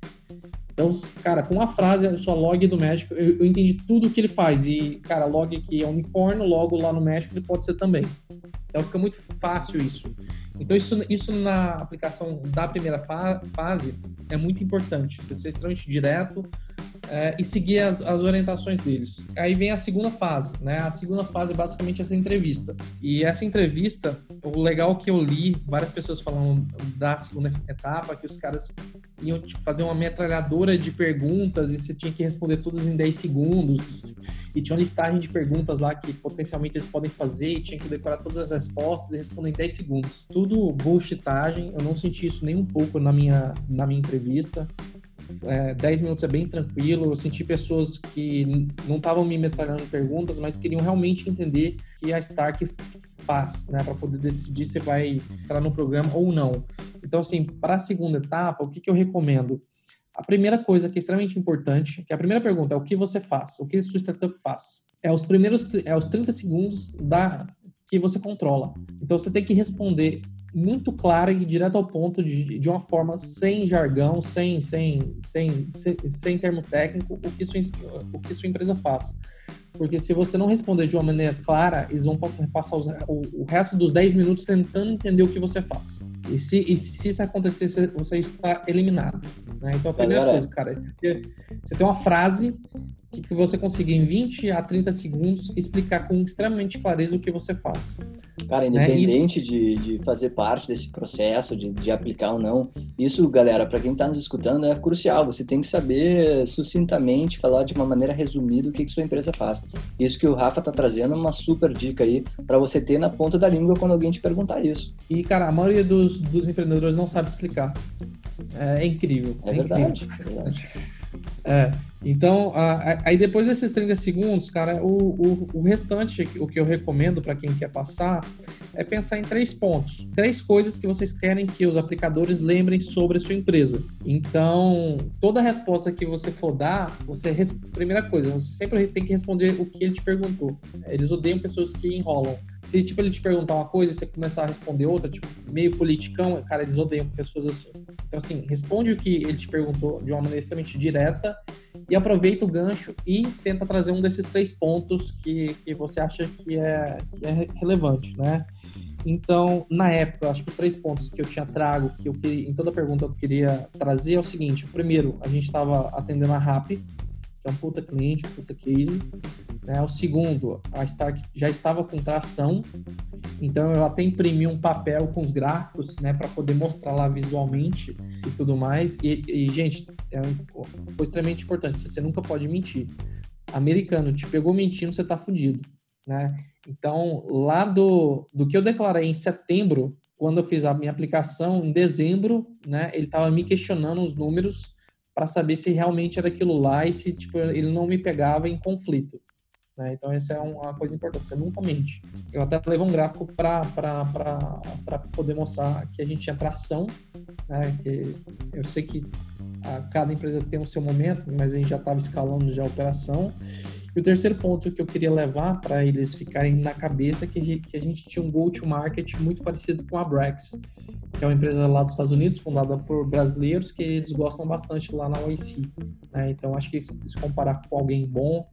S1: Então, cara, com a frase, eu sou a log do México, eu, eu entendi tudo o que ele faz. E, cara, log aqui é unicórnio, logo lá no México ele pode ser também. Então fica muito fácil isso. Então isso, isso na aplicação da primeira fa fase é muito importante. Você ser extremamente direto, é, e seguir as, as, orientações deles. Aí vem a segunda fase, né? A segunda fase é basicamente essa entrevista. E essa entrevista, o legal que eu li, várias pessoas falando da segunda etapa, que os caras iam fazer uma metralhadora de perguntas e você tinha que responder todas em 10 segundos. E tinha uma listagem de perguntas lá que potencialmente eles podem fazer e tinha que decorar todas as respostas e responder em 10 segundos. Tudo bullshitagem, eu não senti isso nem um pouco na minha, na minha entrevista é, 10 minutos é bem tranquilo. Eu senti pessoas que não estavam me metralhando perguntas, mas queriam realmente entender que a Stark faz, né, para poder decidir se vai entrar no programa ou não. Então, assim, para a segunda etapa, o que, que eu recomendo? A primeira coisa que é extremamente importante, que a primeira pergunta é o que você faz, o que a sua startup faz. É os primeiros, é os 30 segundos da que você controla. Então você tem que responder muito clara e direto ao ponto de, de uma forma sem jargão, sem, sem, sem, sem, sem termo técnico, o que, sua, o que sua empresa faz. Porque se você não responder de uma maneira clara, eles vão passar os, o, o, resto dos 10 minutos tentando entender o que você faz. E se, e se isso acontecer, você está eliminado. Né? Então a primeira coisa, cara, é você tem uma frase que, que você consiga em 20 a 30 segundos explicar com extremamente clareza o que você faz.
S2: Cara, né? independente né? de, de fazer parte desse processo, de, de aplicar ou não, isso, galera, para quem está nos escutando, é crucial. Você tem que saber sucintamente, falar de uma maneira resumida o que, que sua empresa faz. Isso que o Rafa está trazendo é uma super dica aí para você ter na ponta da língua quando alguém te perguntar isso.
S1: E, cara, a maioria dos, dos empreendedores não sabe explicar. É, é incrível.
S2: É, é verdade, incrível. é verdade.
S1: É, então, aí depois desses 30 segundos, cara, o, o, o restante, o que eu recomendo para quem quer passar, é pensar em três pontos. Três coisas que vocês querem que os aplicadores lembrem sobre a sua empresa. Então, toda resposta que você for dar, você, primeira coisa, você sempre tem que responder o que ele te perguntou. Eles odeiam pessoas que enrolam. Se, tipo, ele te perguntar uma coisa e você começar a responder outra, tipo, meio politicão, cara, eles odeiam pessoas assim. Então, assim, responde o que ele te perguntou de uma maneira extremamente direta e aproveita o gancho e tenta trazer um desses três pontos que, que você acha que é, que é relevante, né? Então, na época, acho que os três pontos que eu tinha trago, que eu queria, em toda pergunta eu queria trazer é o seguinte: primeiro, a gente estava atendendo a RAP, que é um puta cliente, um puta case. Né? O segundo, a Stark já estava com tração, então eu até imprimi um papel com os gráficos, né, para poder mostrar lá visualmente e tudo mais. E, e gente, é uma coisa extremamente importante. Você nunca pode mentir. Americano te pegou mentindo, você tá fudido, né? Então, lá do, do que eu declarei em setembro, quando eu fiz a minha aplicação, em dezembro, né, ele tava me questionando os números para saber se realmente era aquilo lá e se tipo, ele não me pegava em conflito. Né? Então, essa é uma coisa importante, você nunca mente. Eu até levei um gráfico para poder mostrar que a gente tinha tração, né? que eu sei que a, cada empresa tem o seu momento, mas a gente já estava escalando já a operação. E o terceiro ponto que eu queria levar para eles ficarem na cabeça é que, que a gente tinha um go-to-market muito parecido com a Brex. Que é uma empresa lá dos Estados Unidos, fundada por brasileiros, que eles gostam bastante lá na OIC. Né? Então, acho que se comparar com alguém bom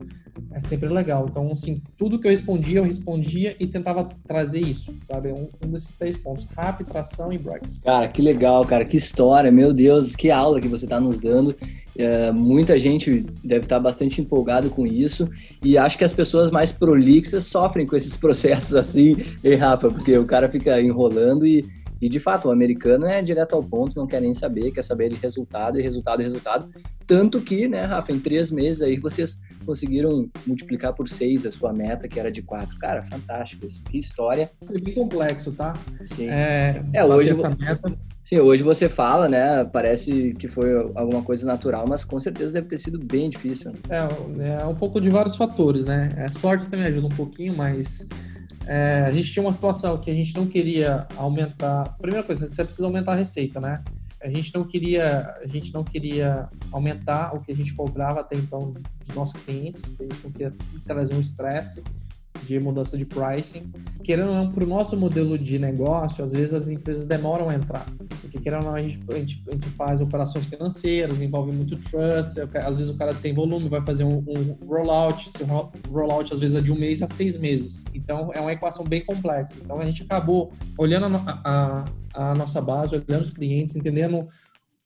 S1: é sempre legal. Então, assim, tudo que eu respondia, eu respondia e tentava trazer isso, sabe? Um, um desses três pontos: RAP, tração e Brex.
S2: Cara, que legal, cara, que história, meu Deus, que aula que você está nos dando. É, muita gente deve estar bastante empolgado com isso e acho que as pessoas mais prolixas sofrem com esses processos assim, e Rafa, porque o cara fica enrolando e e de fato, o americano é direto ao ponto, não quer nem saber, quer saber de resultado e resultado e resultado. Tanto que, né, Rafa, em três meses aí vocês conseguiram multiplicar por seis a sua meta, que era de quatro. Cara, fantástico isso. Que história.
S1: É bem complexo, tá?
S2: Sim. É, é hoje. Essa meta... Sim, hoje você fala, né? Parece que foi alguma coisa natural, mas com certeza deve ter sido bem difícil.
S1: É, é um pouco de vários fatores, né? A é, sorte também ajuda um pouquinho, mas é, a gente tinha uma situação que a gente não queria aumentar. Primeira coisa, você precisa aumentar a receita, né? A gente não queria, a gente não queria aumentar o que a gente cobrava até então dos nossos clientes. A gente não queria trazer um estresse de mudança de pricing. Querendo ou não, para o nosso modelo de negócio, às vezes as empresas demoram a entrar. Porque querendo ou não, a gente, a gente, a gente faz operações financeiras, envolve muito trust, às vezes o cara tem volume, vai fazer um, um rollout, se rollout às vezes é de um mês a seis meses. Então é uma equação bem complexa. Então a gente acabou olhando a, a, a nossa base, olhando os clientes, entendendo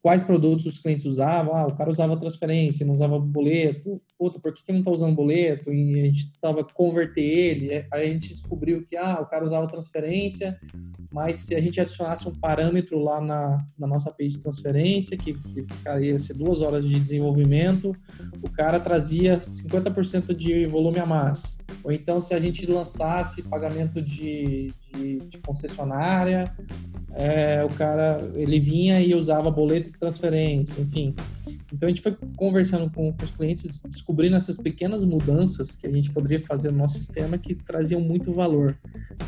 S1: quais produtos os clientes usavam. Ah, o cara usava transferência, não usava boleto. Puta, por que, que não está usando boleto? E a gente tentava converter ele. Aí a gente descobriu que ah, o cara usava transferência, mas se a gente adicionasse um parâmetro lá na, na nossa page de transferência, que, que cara, ia ser duas horas de desenvolvimento, o cara trazia 50% de volume a mais. Ou então, se a gente lançasse pagamento de, de, de concessionária, é, o cara ele vinha e usava boleto transferência, enfim. Então a gente foi conversando com, com, os clientes, descobrindo essas pequenas mudanças que a gente poderia fazer no nosso sistema que traziam muito valor.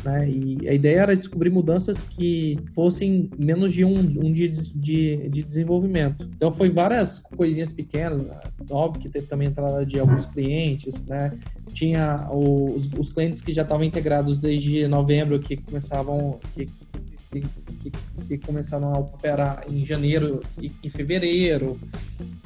S1: Né? E a ideia era descobrir mudanças que fossem menos de um, um dia de, de, de desenvolvimento. Então foi várias coisinhas pequenas, óbvio que teve também entrada de alguns clientes, né? Tinha os, os clientes que já estavam integrados desde novembro, que começavam, que, que, que, que, começaram a operar em janeiro e em fevereiro,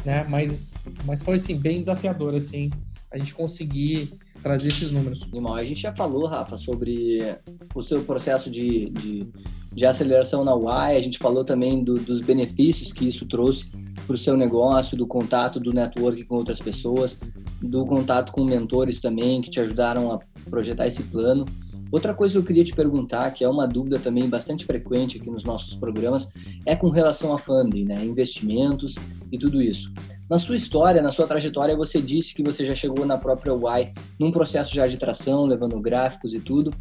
S1: né? Mas, mas foi assim bem desafiador assim a gente conseguir trazer esses números.
S2: Irmão, a gente já falou, Rafa, sobre o seu processo de, de, de aceleração na UAI, a gente falou também do, dos benefícios que isso trouxe para o seu negócio, do contato, do network com outras pessoas, do contato com mentores também que te ajudaram a projetar esse plano. Outra coisa que eu queria te perguntar, que é uma dúvida também bastante frequente aqui nos nossos programas, é com relação a funding, né? investimentos e tudo isso. Na sua história, na sua trajetória, você disse que você já chegou na própria Y num processo já de tração, levando gráficos e tudo.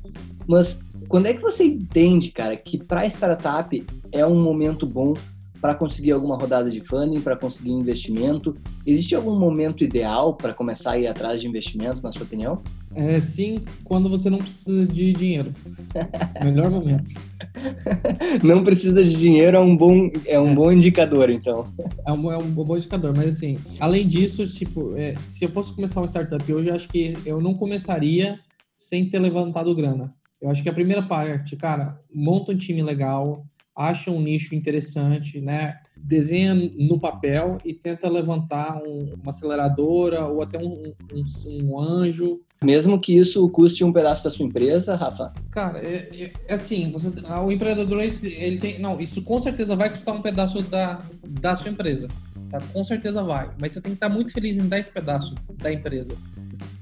S2: Mas quando é que você entende, cara, que para startup é um momento bom para conseguir alguma rodada de funding, para conseguir investimento? Existe algum momento ideal para começar a ir atrás de investimento, na sua opinião?
S1: É, sim, quando você não precisa de dinheiro. Melhor momento.
S2: não precisa de dinheiro é um bom, é um é. bom indicador, então.
S1: É um, é um bom indicador, mas assim, além disso, tipo, é, se eu fosse começar uma startup hoje, eu acho que eu não começaria sem ter levantado grana. Eu acho que a primeira parte, cara, monta um time legal, acha um nicho interessante, né? Desenha no papel e tenta levantar um, uma aceleradora ou até um, um, um, anjo.
S2: Mesmo que isso custe um pedaço da sua empresa, Rafa?
S1: Cara, é, é, é assim, você, o empreendedor ele, tem. Não, isso com certeza vai custar um pedaço da, da sua empresa. Tá? Com certeza vai. Mas você tem que estar muito feliz em dar esse pedaço da empresa.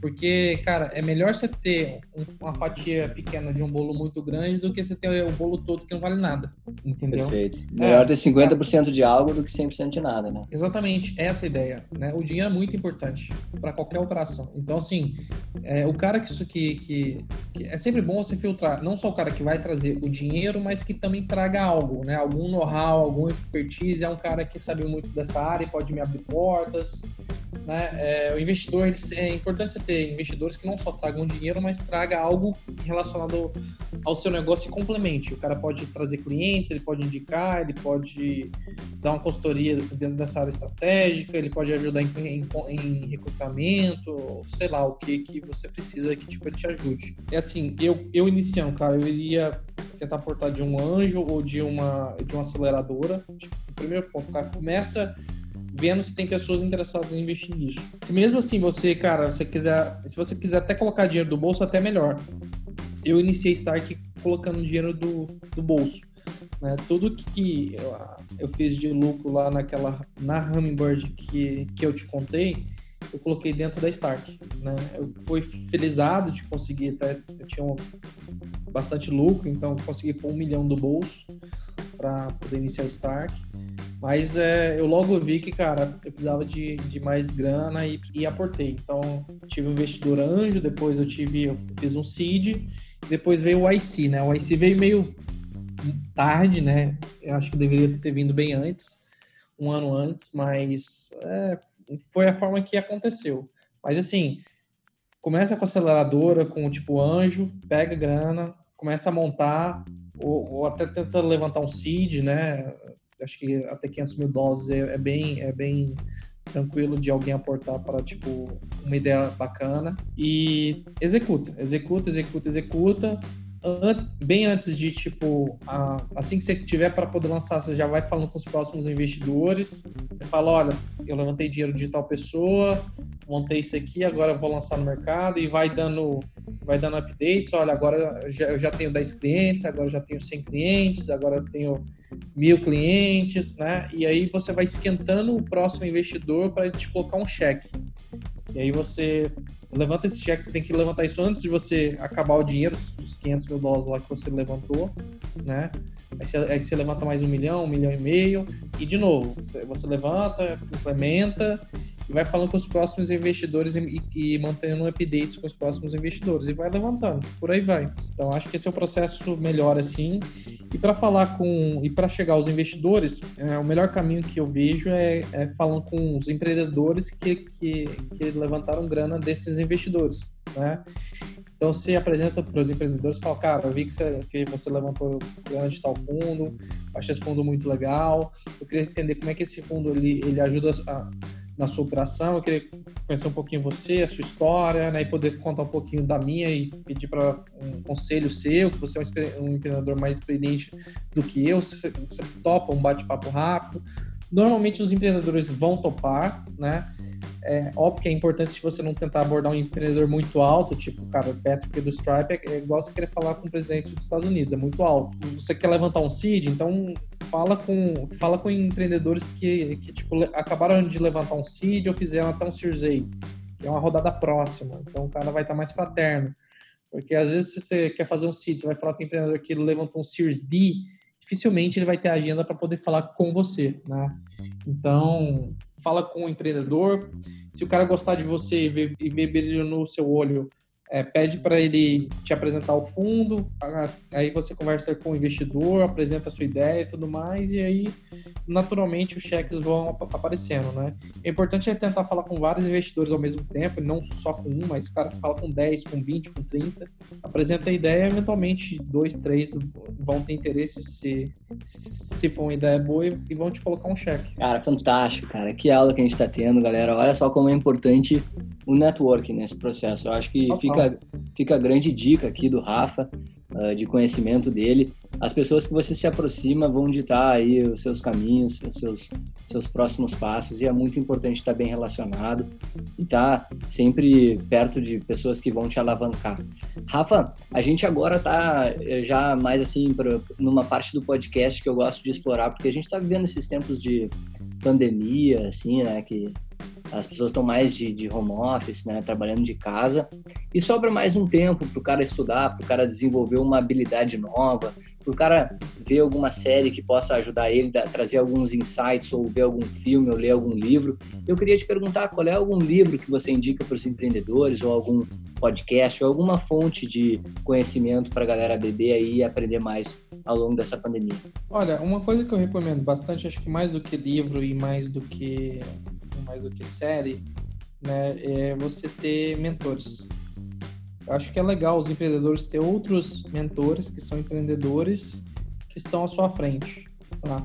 S1: Porque, cara, é melhor você ter uma fatia pequena de um bolo muito grande do que você ter o bolo todo que não vale nada. Entendeu?
S2: Perfeito. É, melhor é, ter 50% é. de algo do que 100% de nada, né?
S1: Exatamente, essa é a ideia. Né? O dinheiro é muito importante para qualquer operação. Então, assim, é, o cara que isso que, que, que, é sempre bom você filtrar, não só o cara que vai trazer o dinheiro, mas que também traga algo, né? Algum know-how, alguma expertise, é um cara que sabe muito dessa área e pode me abrir portas. Né? É, o investidor, ele, é importante você ter investidores que não só tragam dinheiro, mas traga algo relacionado ao seu negócio e complemente. O cara pode trazer clientes, ele pode indicar, ele pode dar uma consultoria dentro dessa área estratégica, ele pode ajudar em, em, em recrutamento, sei lá, o que, que você precisa que tipo, ele te ajude. É assim, eu, eu iniciando, cara, eu iria tentar aportar de um anjo ou de uma, de uma aceleradora. Tipo, primeiro ponto, cara começa vendo se tem pessoas interessadas em investir nisso. Se mesmo assim você, cara, você quiser, se você quiser até colocar dinheiro do bolso, até melhor. Eu iniciei Stark colocando dinheiro do, do bolso. Né? Tudo que eu, eu fiz de lucro lá naquela na Hummingbird que, que eu te contei, eu coloquei dentro da Stark. Né? Eu fui felizado de conseguir, até, eu tinha um, bastante lucro, então consegui pôr um milhão do bolso para poder iniciar Stark. Mas é, eu logo vi que, cara, eu precisava de, de mais grana e, e aportei. Então, tive um investidor anjo, depois eu tive, eu fiz um seed, depois veio o IC, né? O IC veio meio tarde, né? Eu acho que deveria ter vindo bem antes, um ano antes, mas é, foi a forma que aconteceu. Mas assim, começa com a aceleradora, com tipo anjo, pega grana, começa a montar, ou, ou até tenta levantar um seed, né? Acho que até 500 mil dólares é, é, bem, é bem tranquilo de alguém aportar para tipo uma ideia bacana e executa, executa, executa, executa. Bem antes de tipo a, assim que você tiver para poder lançar, você já vai falando com os próximos investidores. Você fala, olha, eu levantei dinheiro de tal pessoa, montei isso aqui, agora vou lançar no mercado e vai dando vai dando updates. Olha, agora eu já, eu já tenho 10 clientes, agora eu já tenho 100 clientes, agora eu tenho mil clientes, né? E aí você vai esquentando o próximo investidor para te colocar um cheque. E aí você levanta esse cheque, você tem que levantar isso antes de você acabar o dinheiro, os 500 mil dólares lá que você levantou, né? Aí você, aí você levanta mais um milhão, um milhão e meio, e de novo, você, você levanta, complementa, e vai falando com os próximos investidores e, e, mantendo updates com os próximos investidores e vai levantando, por aí vai. Então acho que esse é o processo melhor assim. E para falar com e para chegar aos investidores, é, o melhor caminho que eu vejo é, é falando com os empreendedores que, que, que levantaram grana desses investidores, né? Então se apresenta para os empreendedores fala, cara, eu vi que você, que você levantou grana de tal fundo, acho esse fundo muito legal, eu queria entender como é que esse fundo ele, ele ajuda a na sua operação. Eu queria conhecer um pouquinho você, a sua história, né, e poder contar um pouquinho da minha e pedir para um conselho seu, que você é um empreendedor mais experiente do que eu, você, você topa um bate-papo rápido. Normalmente os empreendedores vão topar, né? É óbvio que é importante você não tentar abordar um empreendedor muito alto, tipo, cara, Patrick do Stripe, é, é igual você querer falar com o presidente dos Estados Unidos, é muito alto. Você quer levantar um seed, então fala com, fala com empreendedores que, que tipo, acabaram de levantar um seed ou fizeram até um Series A, que é uma rodada próxima. Então o cara vai estar mais fraterno. Porque às vezes se você quer fazer um seed, você vai falar com o empreendedor que levantou um Series D, dificilmente ele vai ter agenda para poder falar com você, né? Então, fala com o empreendedor. Se o cara gostar de você e ver, e ver brilho no seu olho, é, pede para ele te apresentar o fundo, aí você conversa com o investidor, apresenta a sua ideia e tudo mais, e aí naturalmente os cheques vão aparecendo, né? O importante é tentar falar com vários investidores ao mesmo tempo, não só com um, mas cara que fala com 10, com 20, com 30, apresenta a ideia, eventualmente dois, três vão ter interesse se, se for uma ideia boa e vão te colocar um cheque.
S2: Cara, fantástico, cara. Que aula que a gente está tendo, galera. Olha só como é importante o networking nesse processo. Eu acho que fica, fica a grande dica aqui do Rafa, uh, de conhecimento dele. As pessoas que você se aproxima vão ditar aí os seus caminhos, os seus, seus próximos passos, e é muito importante estar bem relacionado e estar sempre perto de pessoas que vão te alavancar. Rafa, a gente agora está eh, já mais assim pra, numa parte do podcast que eu gosto de explorar, porque a gente está vivendo esses tempos de pandemia, assim, né, que as pessoas estão mais de, de home office, né, trabalhando de casa, e sobra mais um tempo para o cara estudar, para o cara desenvolver uma habilidade nova, para o cara ver alguma série que possa ajudar ele a trazer alguns insights, ou ver algum filme, ou ler algum livro. Eu queria te perguntar qual é algum livro que você indica para os empreendedores, ou algum podcast, ou alguma fonte de conhecimento para a galera beber aí e aprender mais ao longo dessa pandemia.
S1: Olha, uma coisa que eu recomendo bastante, acho que mais do que livro e mais do que mais do que série, né, é você ter mentores. Eu acho que é legal os empreendedores ter outros mentores que são empreendedores que estão à sua frente. Tá?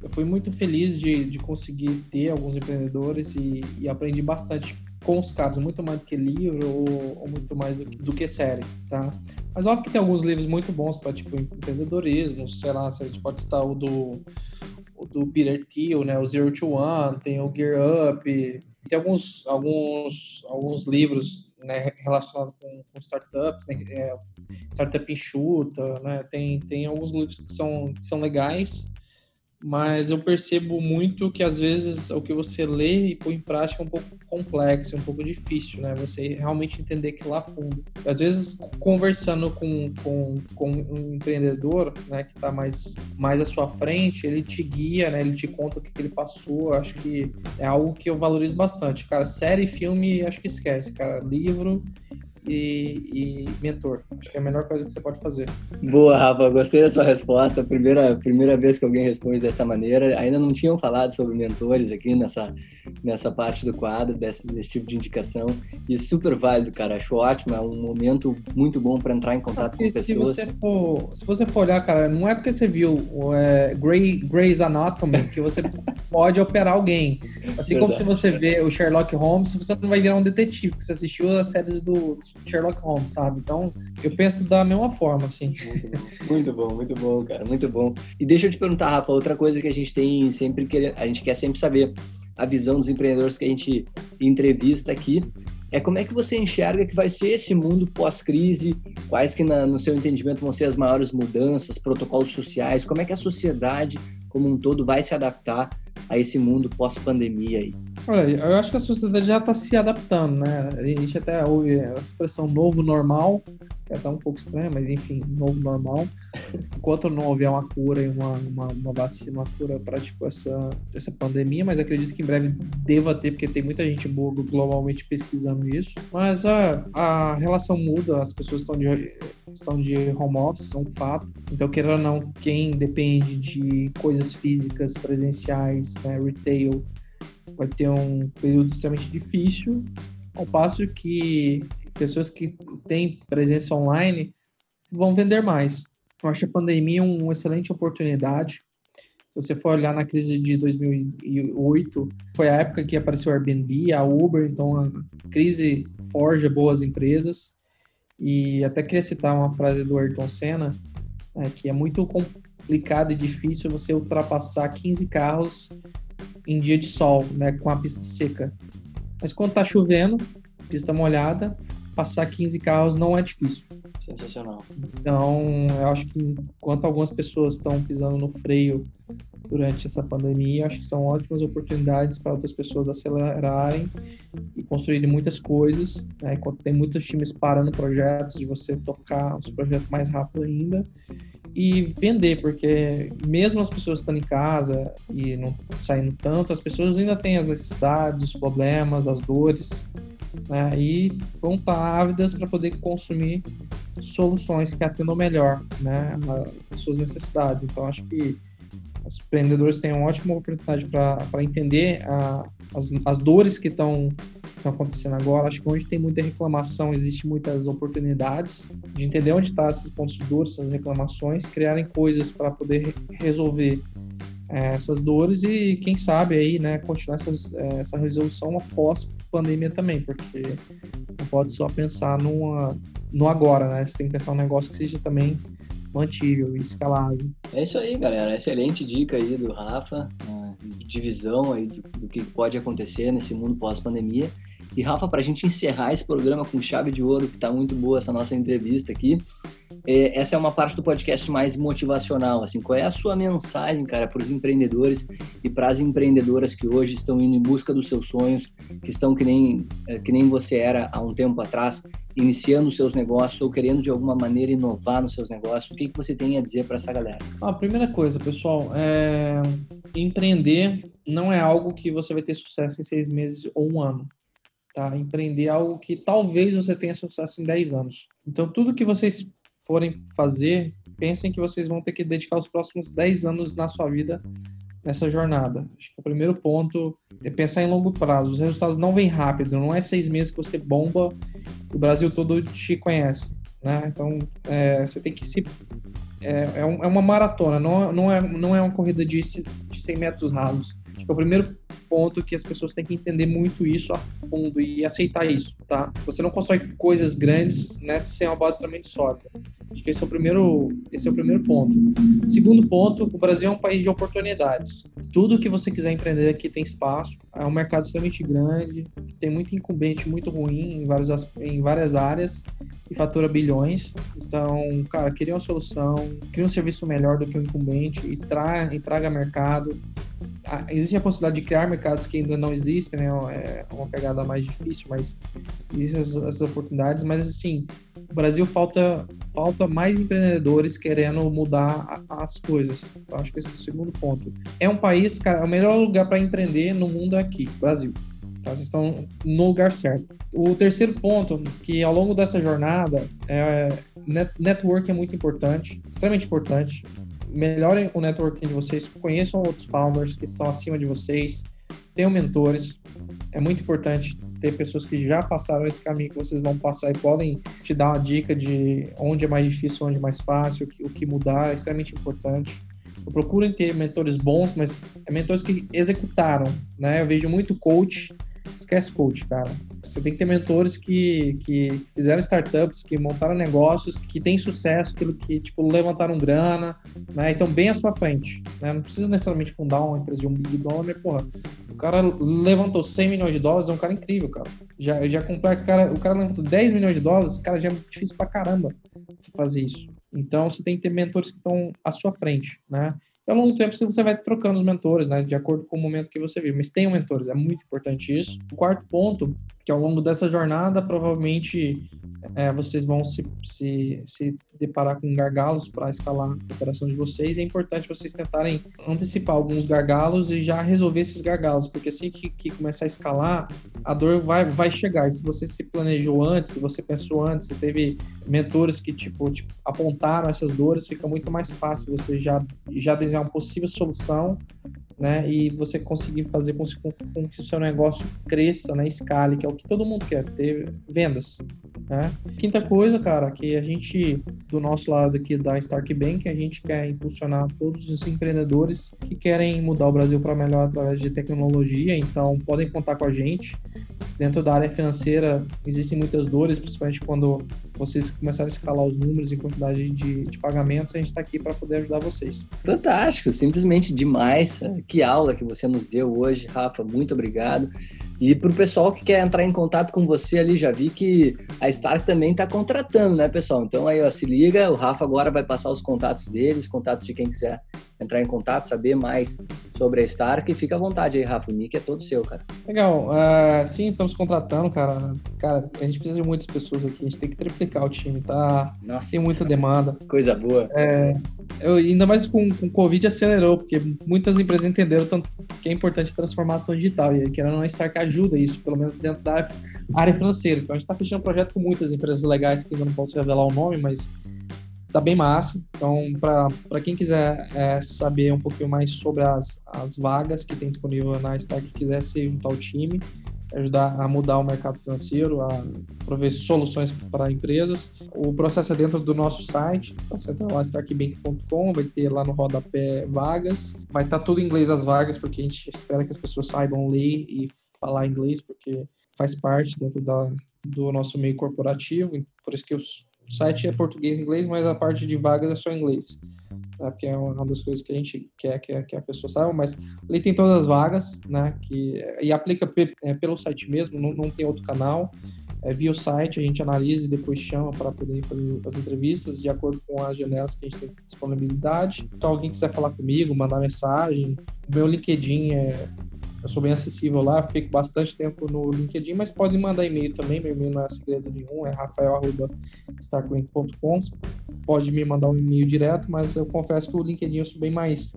S1: Eu fui muito feliz de, de conseguir ter alguns empreendedores e, e aprendi bastante com os caras, muito mais do que livro ou, ou muito mais do do que, série, tá? Mas óbvio que tem alguns livros muito bons para tipo empreendedorismo, sei lá, a gente pode estar o do do Peter Thiel, né, o Zero to One, tem o Gear Up, tem alguns alguns alguns livros né, relacionados com, com startups, né, é, startup enxuta, né, tem tem alguns livros que são que são legais mas eu percebo muito que às vezes o que você lê e põe em prática é um pouco complexo, é um pouco difícil, né? Você realmente entender que lá fundo. Às vezes, conversando com, com, com um empreendedor, né, que está mais, mais à sua frente, ele te guia, né? Ele te conta o que, que ele passou. Acho que é algo que eu valorizo bastante. Cara, série, filme, acho que esquece, cara. Livro e, e, mentor. Acho que é a melhor coisa que você pode fazer.
S2: Boa, Rafa, gostei da sua resposta. Primeira, primeira vez que alguém responde dessa maneira. Ainda não tinham falado sobre mentores aqui nessa, nessa parte do quadro, desse, desse tipo de indicação. E super válido, cara. Acho ótimo. É um momento muito bom para entrar em contato com pessoas.
S1: Se você, for, se você for olhar, cara, não é porque você viu é, Grey, Grey's Anatomy que você pode operar alguém. Assim Verdade. como se você vê o Sherlock Holmes, você não vai virar um detetive, porque você assistiu as séries do Sherlock Holmes, sabe? Então, eu penso da mesma forma, assim.
S2: Muito bom, muito bom, cara, muito bom. E deixa eu te perguntar, Rafa, outra coisa que a gente tem sempre que a gente quer sempre saber a visão dos empreendedores que a gente entrevista aqui é como é que você enxerga que vai ser esse mundo pós-crise, quais que na, no seu entendimento vão ser as maiores mudanças, protocolos sociais, como é que a sociedade como um todo vai se adaptar a esse mundo pós-pandemia aí?
S1: Olha, eu acho que a sociedade já está se adaptando, né? A gente até ouve a expressão novo normal, que é até um pouco estranha, mas enfim, novo normal. Enquanto não houver uma cura e uma, uma, uma vacina, uma cura para tipo, essa, essa pandemia, mas acredito que em breve deva ter, porque tem muita gente boa globalmente pesquisando isso. Mas a, a relação muda, as pessoas estão de, estão de home office, é um fato. Então, queira ou não, quem depende de coisas físicas, presenciais, né, retail, vai ter um período extremamente difícil, ao passo que pessoas que têm presença online vão vender mais. Eu acho a pandemia uma excelente oportunidade. Se você for olhar na crise de 2008, foi a época que apareceu o Airbnb, a Uber, então a crise forja boas empresas. E até queria citar uma frase do Ayrton Senna, é, que é muito complicado e difícil você ultrapassar 15 carros em dia de sol, né, com a pista seca. Mas quando tá chovendo, pista molhada, passar 15 carros não é difícil.
S2: Sensacional.
S1: Então, eu acho que enquanto algumas pessoas estão pisando no freio durante essa pandemia, acho que são ótimas oportunidades para outras pessoas acelerarem e construírem muitas coisas. Né? Enquanto tem muitos times parando projetos, de você tocar os projetos mais rápido ainda e vender, porque mesmo as pessoas estando em casa e não saindo tanto, as pessoas ainda têm as necessidades, os problemas, as dores né? E vão estar ávidas para poder consumir soluções que atendam melhor, né, as suas necessidades. Então, acho que os empreendedores têm uma ótima oportunidade para entender a, as, as dores que estão acontecendo agora. Acho que onde tem muita reclamação, existe muitas oportunidades de entender onde estão tá esses pontos de dor, essas reclamações, criarem coisas para poder resolver é, essas dores e quem sabe aí, né, continuar essas, é, essa resolução após pandemia também, porque não pode só pensar numa, no agora, né? Você tem que pensar um negócio que seja também mantível e escalável.
S2: É isso aí, galera. Excelente dica aí do Rafa, divisão aí do, do que pode acontecer nesse mundo pós-pandemia. E Rafa, para a gente encerrar esse programa com chave de ouro, que está muito boa essa nossa entrevista aqui, é, essa é uma parte do podcast mais motivacional. Assim, qual é a sua mensagem, cara, para os empreendedores e para as empreendedoras que hoje estão indo em busca dos seus sonhos, que estão que nem, é, que nem você era há um tempo atrás, iniciando seus negócios ou querendo de alguma maneira inovar nos seus negócios? O que, que você tem a dizer para essa galera?
S1: A primeira coisa, pessoal, é empreender não é algo que você vai ter sucesso em seis meses ou um ano. Tá? Empreender é algo que talvez você tenha sucesso em 10 anos. Então, tudo que vocês forem fazer, pensem que vocês vão ter que dedicar os próximos 10 anos na sua vida nessa jornada. Acho que o primeiro ponto é pensar em longo prazo. Os resultados não vêm rápido, não é seis meses que você bomba, o Brasil todo te conhece. Né? Então, é, você tem que se. É, é, um, é, uma maratona, não, não, é, não é uma corrida de, de 100 metros rasos. Acho que o primeiro ponto que as pessoas têm que entender muito isso a fundo e aceitar isso, tá? Você não constrói coisas grandes né, sem uma base extremamente sólida. Acho que esse é o primeiro, esse é o primeiro ponto. Segundo ponto, o Brasil é um país de oportunidades. Tudo que você quiser empreender aqui tem espaço. É um mercado extremamente grande, tem muito incumbente muito ruim em, vários, em várias áreas e fatura bilhões. Então, cara, queria uma solução, cria um serviço melhor do que o incumbente e, tra e traga mercado. Existe a possibilidade de criar mercados que ainda não existem, né? É uma pegada mais difícil, mas existem essas, oportunidades. Mas, assim, o Brasil falta, falta mais empreendedores querendo mudar as coisas. Eu acho que esse é o segundo ponto. É um país, cara, é o melhor lugar para empreender no mundo é aqui, Brasil. Tá? Vocês estão no lugar certo. O terceiro ponto, que ao longo dessa jornada, é, net, network é muito importante, extremamente importante. Melhorem o networking de vocês, conheçam outros founders que estão acima de vocês, tenham mentores. É muito importante ter pessoas que já passaram esse caminho que vocês vão passar e podem te dar uma dica de onde é mais difícil, onde é mais fácil, o que, mudar, é extremamente importante. Eu procuro ter mentores bons, mas é mentores que executaram, né? Eu vejo muito coach esquece coach, cara. Você tem que ter mentores que, que fizeram startups, que montaram negócios, que têm sucesso, aquilo que, tipo, levantaram grana, né? Então, bem à sua frente, né? Não precisa necessariamente fundar uma empresa de um big dollar, porra, o cara levantou 100 milhões de dólares, é um cara incrível, cara. Já, já comprei, cara, o cara levantou 10 milhões de dólares, cara, já é difícil pra caramba fazer isso. Então, você tem que ter mentores que estão à sua frente, né? Ao longo do tempo você vai trocando os mentores, né, de acordo com o momento que você vive. Mas tenham mentores, é muito importante isso. O quarto ponto, que ao longo dessa jornada, provavelmente é, vocês vão se, se, se deparar com gargalos para escalar a operação de vocês. É importante vocês tentarem antecipar alguns gargalos e já resolver esses gargalos, porque assim que, que começar a escalar, a dor vai, vai chegar. E se você se planejou antes, se você pensou antes, se teve mentores que tipo, tipo apontaram essas dores, fica muito mais fácil você já, já desenhar uma possível solução, né? E você conseguir fazer com, com, que o seu negócio cresça, né? Escale, que é o que todo mundo quer, ter vendas, né? Quinta coisa, cara, que a gente, do nosso lado aqui da Stark Bank, a gente quer impulsionar todos os empreendedores que querem mudar o Brasil para melhor através de tecnologia, então podem contar com a gente dentro da área financeira existem muitas dores, principalmente quando vocês começarem a escalar os números e quantidade de, de pagamentos, a gente está aqui para poder ajudar vocês.
S2: Fantástico, simplesmente demais. Que aula que você nos deu hoje, Rafa, muito obrigado. E para o pessoal que quer entrar em contato com você ali, já vi que a Stark também está contratando, né, pessoal? Então aí, ó, se liga, o Rafa agora vai passar os contatos dele, os contatos de quem quiser entrar em contato, saber mais sobre a Stark. E fica à vontade aí, Rafa, o nick é todo seu, cara.
S1: Legal, uh, sim, estamos contratando, cara. Cara, a gente precisa de muitas pessoas aqui, a gente tem que triplicar o time, tá? Nossa, tem muita demanda.
S2: Coisa boa.
S1: É, eu, ainda mais com, o Covid acelerou, porque muitas empresas entenderam tanto que é importante a transformação digital, e que não a Stark ajuda isso, pelo menos dentro da área financeira. Então a gente está fechando projeto com muitas empresas legais que ainda não posso revelar o nome, mas tá bem massa. Então, para quem quiser é, saber um pouquinho mais sobre as, as vagas que tem disponível na Stark, quiser se juntar ao time, ajudar a mudar o mercado financeiro, a prover soluções para empresas. O processo é dentro do nosso site, então você entra lá starkbank.com, vai ter lá no rodapé vagas, vai estar tá tudo em inglês as vagas, porque a gente espera que as pessoas saibam ler e falar inglês, porque faz parte dentro da, do nosso meio corporativo, por isso que os o site é português e inglês, mas a parte de vagas é só inglês. Tá? Porque é uma das coisas que a gente quer que, que a pessoa saiba, mas ali tem todas as vagas, né? Que, e aplica é, pelo site mesmo, não, não tem outro canal. É, via o site, a gente analisa e depois chama para poder fazer as entrevistas de acordo com as janelas que a gente tem disponibilidade. Então, alguém quiser falar comigo, mandar mensagem, o meu LinkedIn é eu sou bem acessível lá, fico bastante tempo no LinkedIn, mas pode mandar e-mail também, meu e-mail não é segredo nenhum, é rafael.starquink.com. Pode me mandar um e-mail direto, mas eu confesso que o LinkedIn eu sou bem mais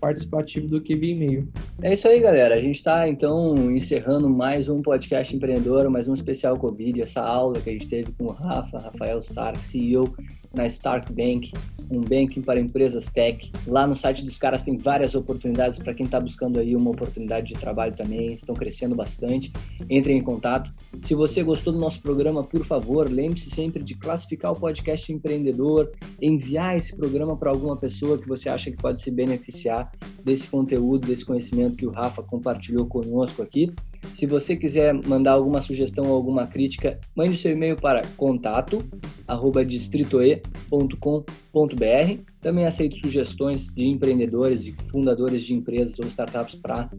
S1: participativo do que via e-mail.
S2: É isso aí, galera. A gente está, então, encerrando mais um podcast empreendedor, mais um especial Covid, essa aula que a gente teve com o Rafa, Rafael Stark, CEO na Stark Bank, um banking para empresas tech. Lá no site dos caras tem várias oportunidades para quem está buscando aí uma oportunidade de trabalho também, estão crescendo bastante. Entrem em contato. Se você gostou do nosso programa, por favor, lembre-se sempre de classificar o podcast empreendedor, enviar esse programa para alguma pessoa que você acha que pode se beneficiar desse conteúdo, desse conhecimento que o Rafa compartilhou conosco aqui. Se você quiser mandar alguma sugestão ou alguma crítica, mande seu e-mail para contato@distritoe.com.br. Também aceito sugestões de empreendedores e fundadores de empresas ou startups para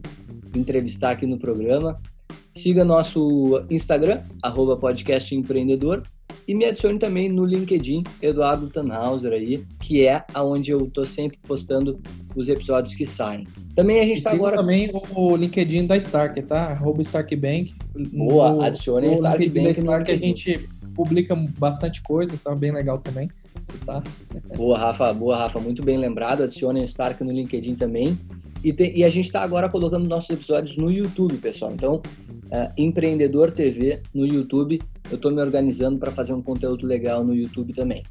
S2: entrevistar aqui no programa. Siga nosso Instagram, arroba podcast empreendedor, e me adicione também no LinkedIn, Eduardo Tannhauser aí, que é aonde eu estou sempre postando os episódios que saem. Também a gente está agora...
S1: também o LinkedIn da Stark, tá? Arroba Starkbank.
S2: Boa, adicione a Stark Bank.
S1: Stark a gente publica bastante coisa, tá bem legal também. Tá?
S2: Boa, Rafa, boa, Rafa, muito bem lembrado. Adicione a Stark no LinkedIn também. E, te, e a gente está agora colocando nossos episódios no YouTube, pessoal. Então, uh, Empreendedor TV no YouTube. Eu estou me organizando para fazer um conteúdo legal no YouTube também.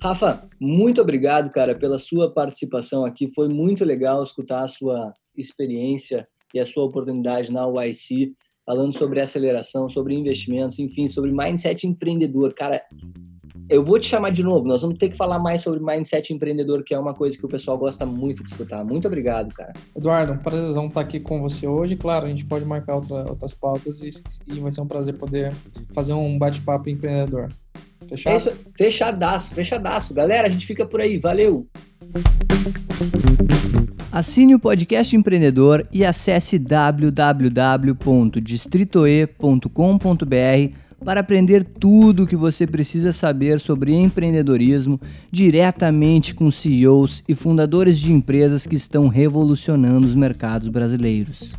S2: Rafa, muito obrigado, cara, pela sua participação aqui. Foi muito legal escutar a sua experiência e a sua oportunidade na YC, falando sobre aceleração, sobre investimentos, enfim, sobre mindset empreendedor. Cara, eu vou te chamar de novo. Nós vamos ter que falar mais sobre mindset empreendedor, que é uma coisa que o pessoal gosta muito de escutar. Muito obrigado, cara.
S1: Eduardo, um prazerzão estar aqui com você hoje. Claro, a gente pode marcar outra, outras pautas e, e, vai ser um prazer poder fazer um bate-papo empreendedor. Fechado? É isso,
S2: fechadaço, fechadaço. Galera, a gente fica por aí. Valeu!
S3: Assine o podcast empreendedor e acesse www.distritoe.com.br para aprender tudo o que você precisa saber sobre empreendedorismo diretamente com CEOs e fundadores de empresas que estão revolucionando os mercados brasileiros.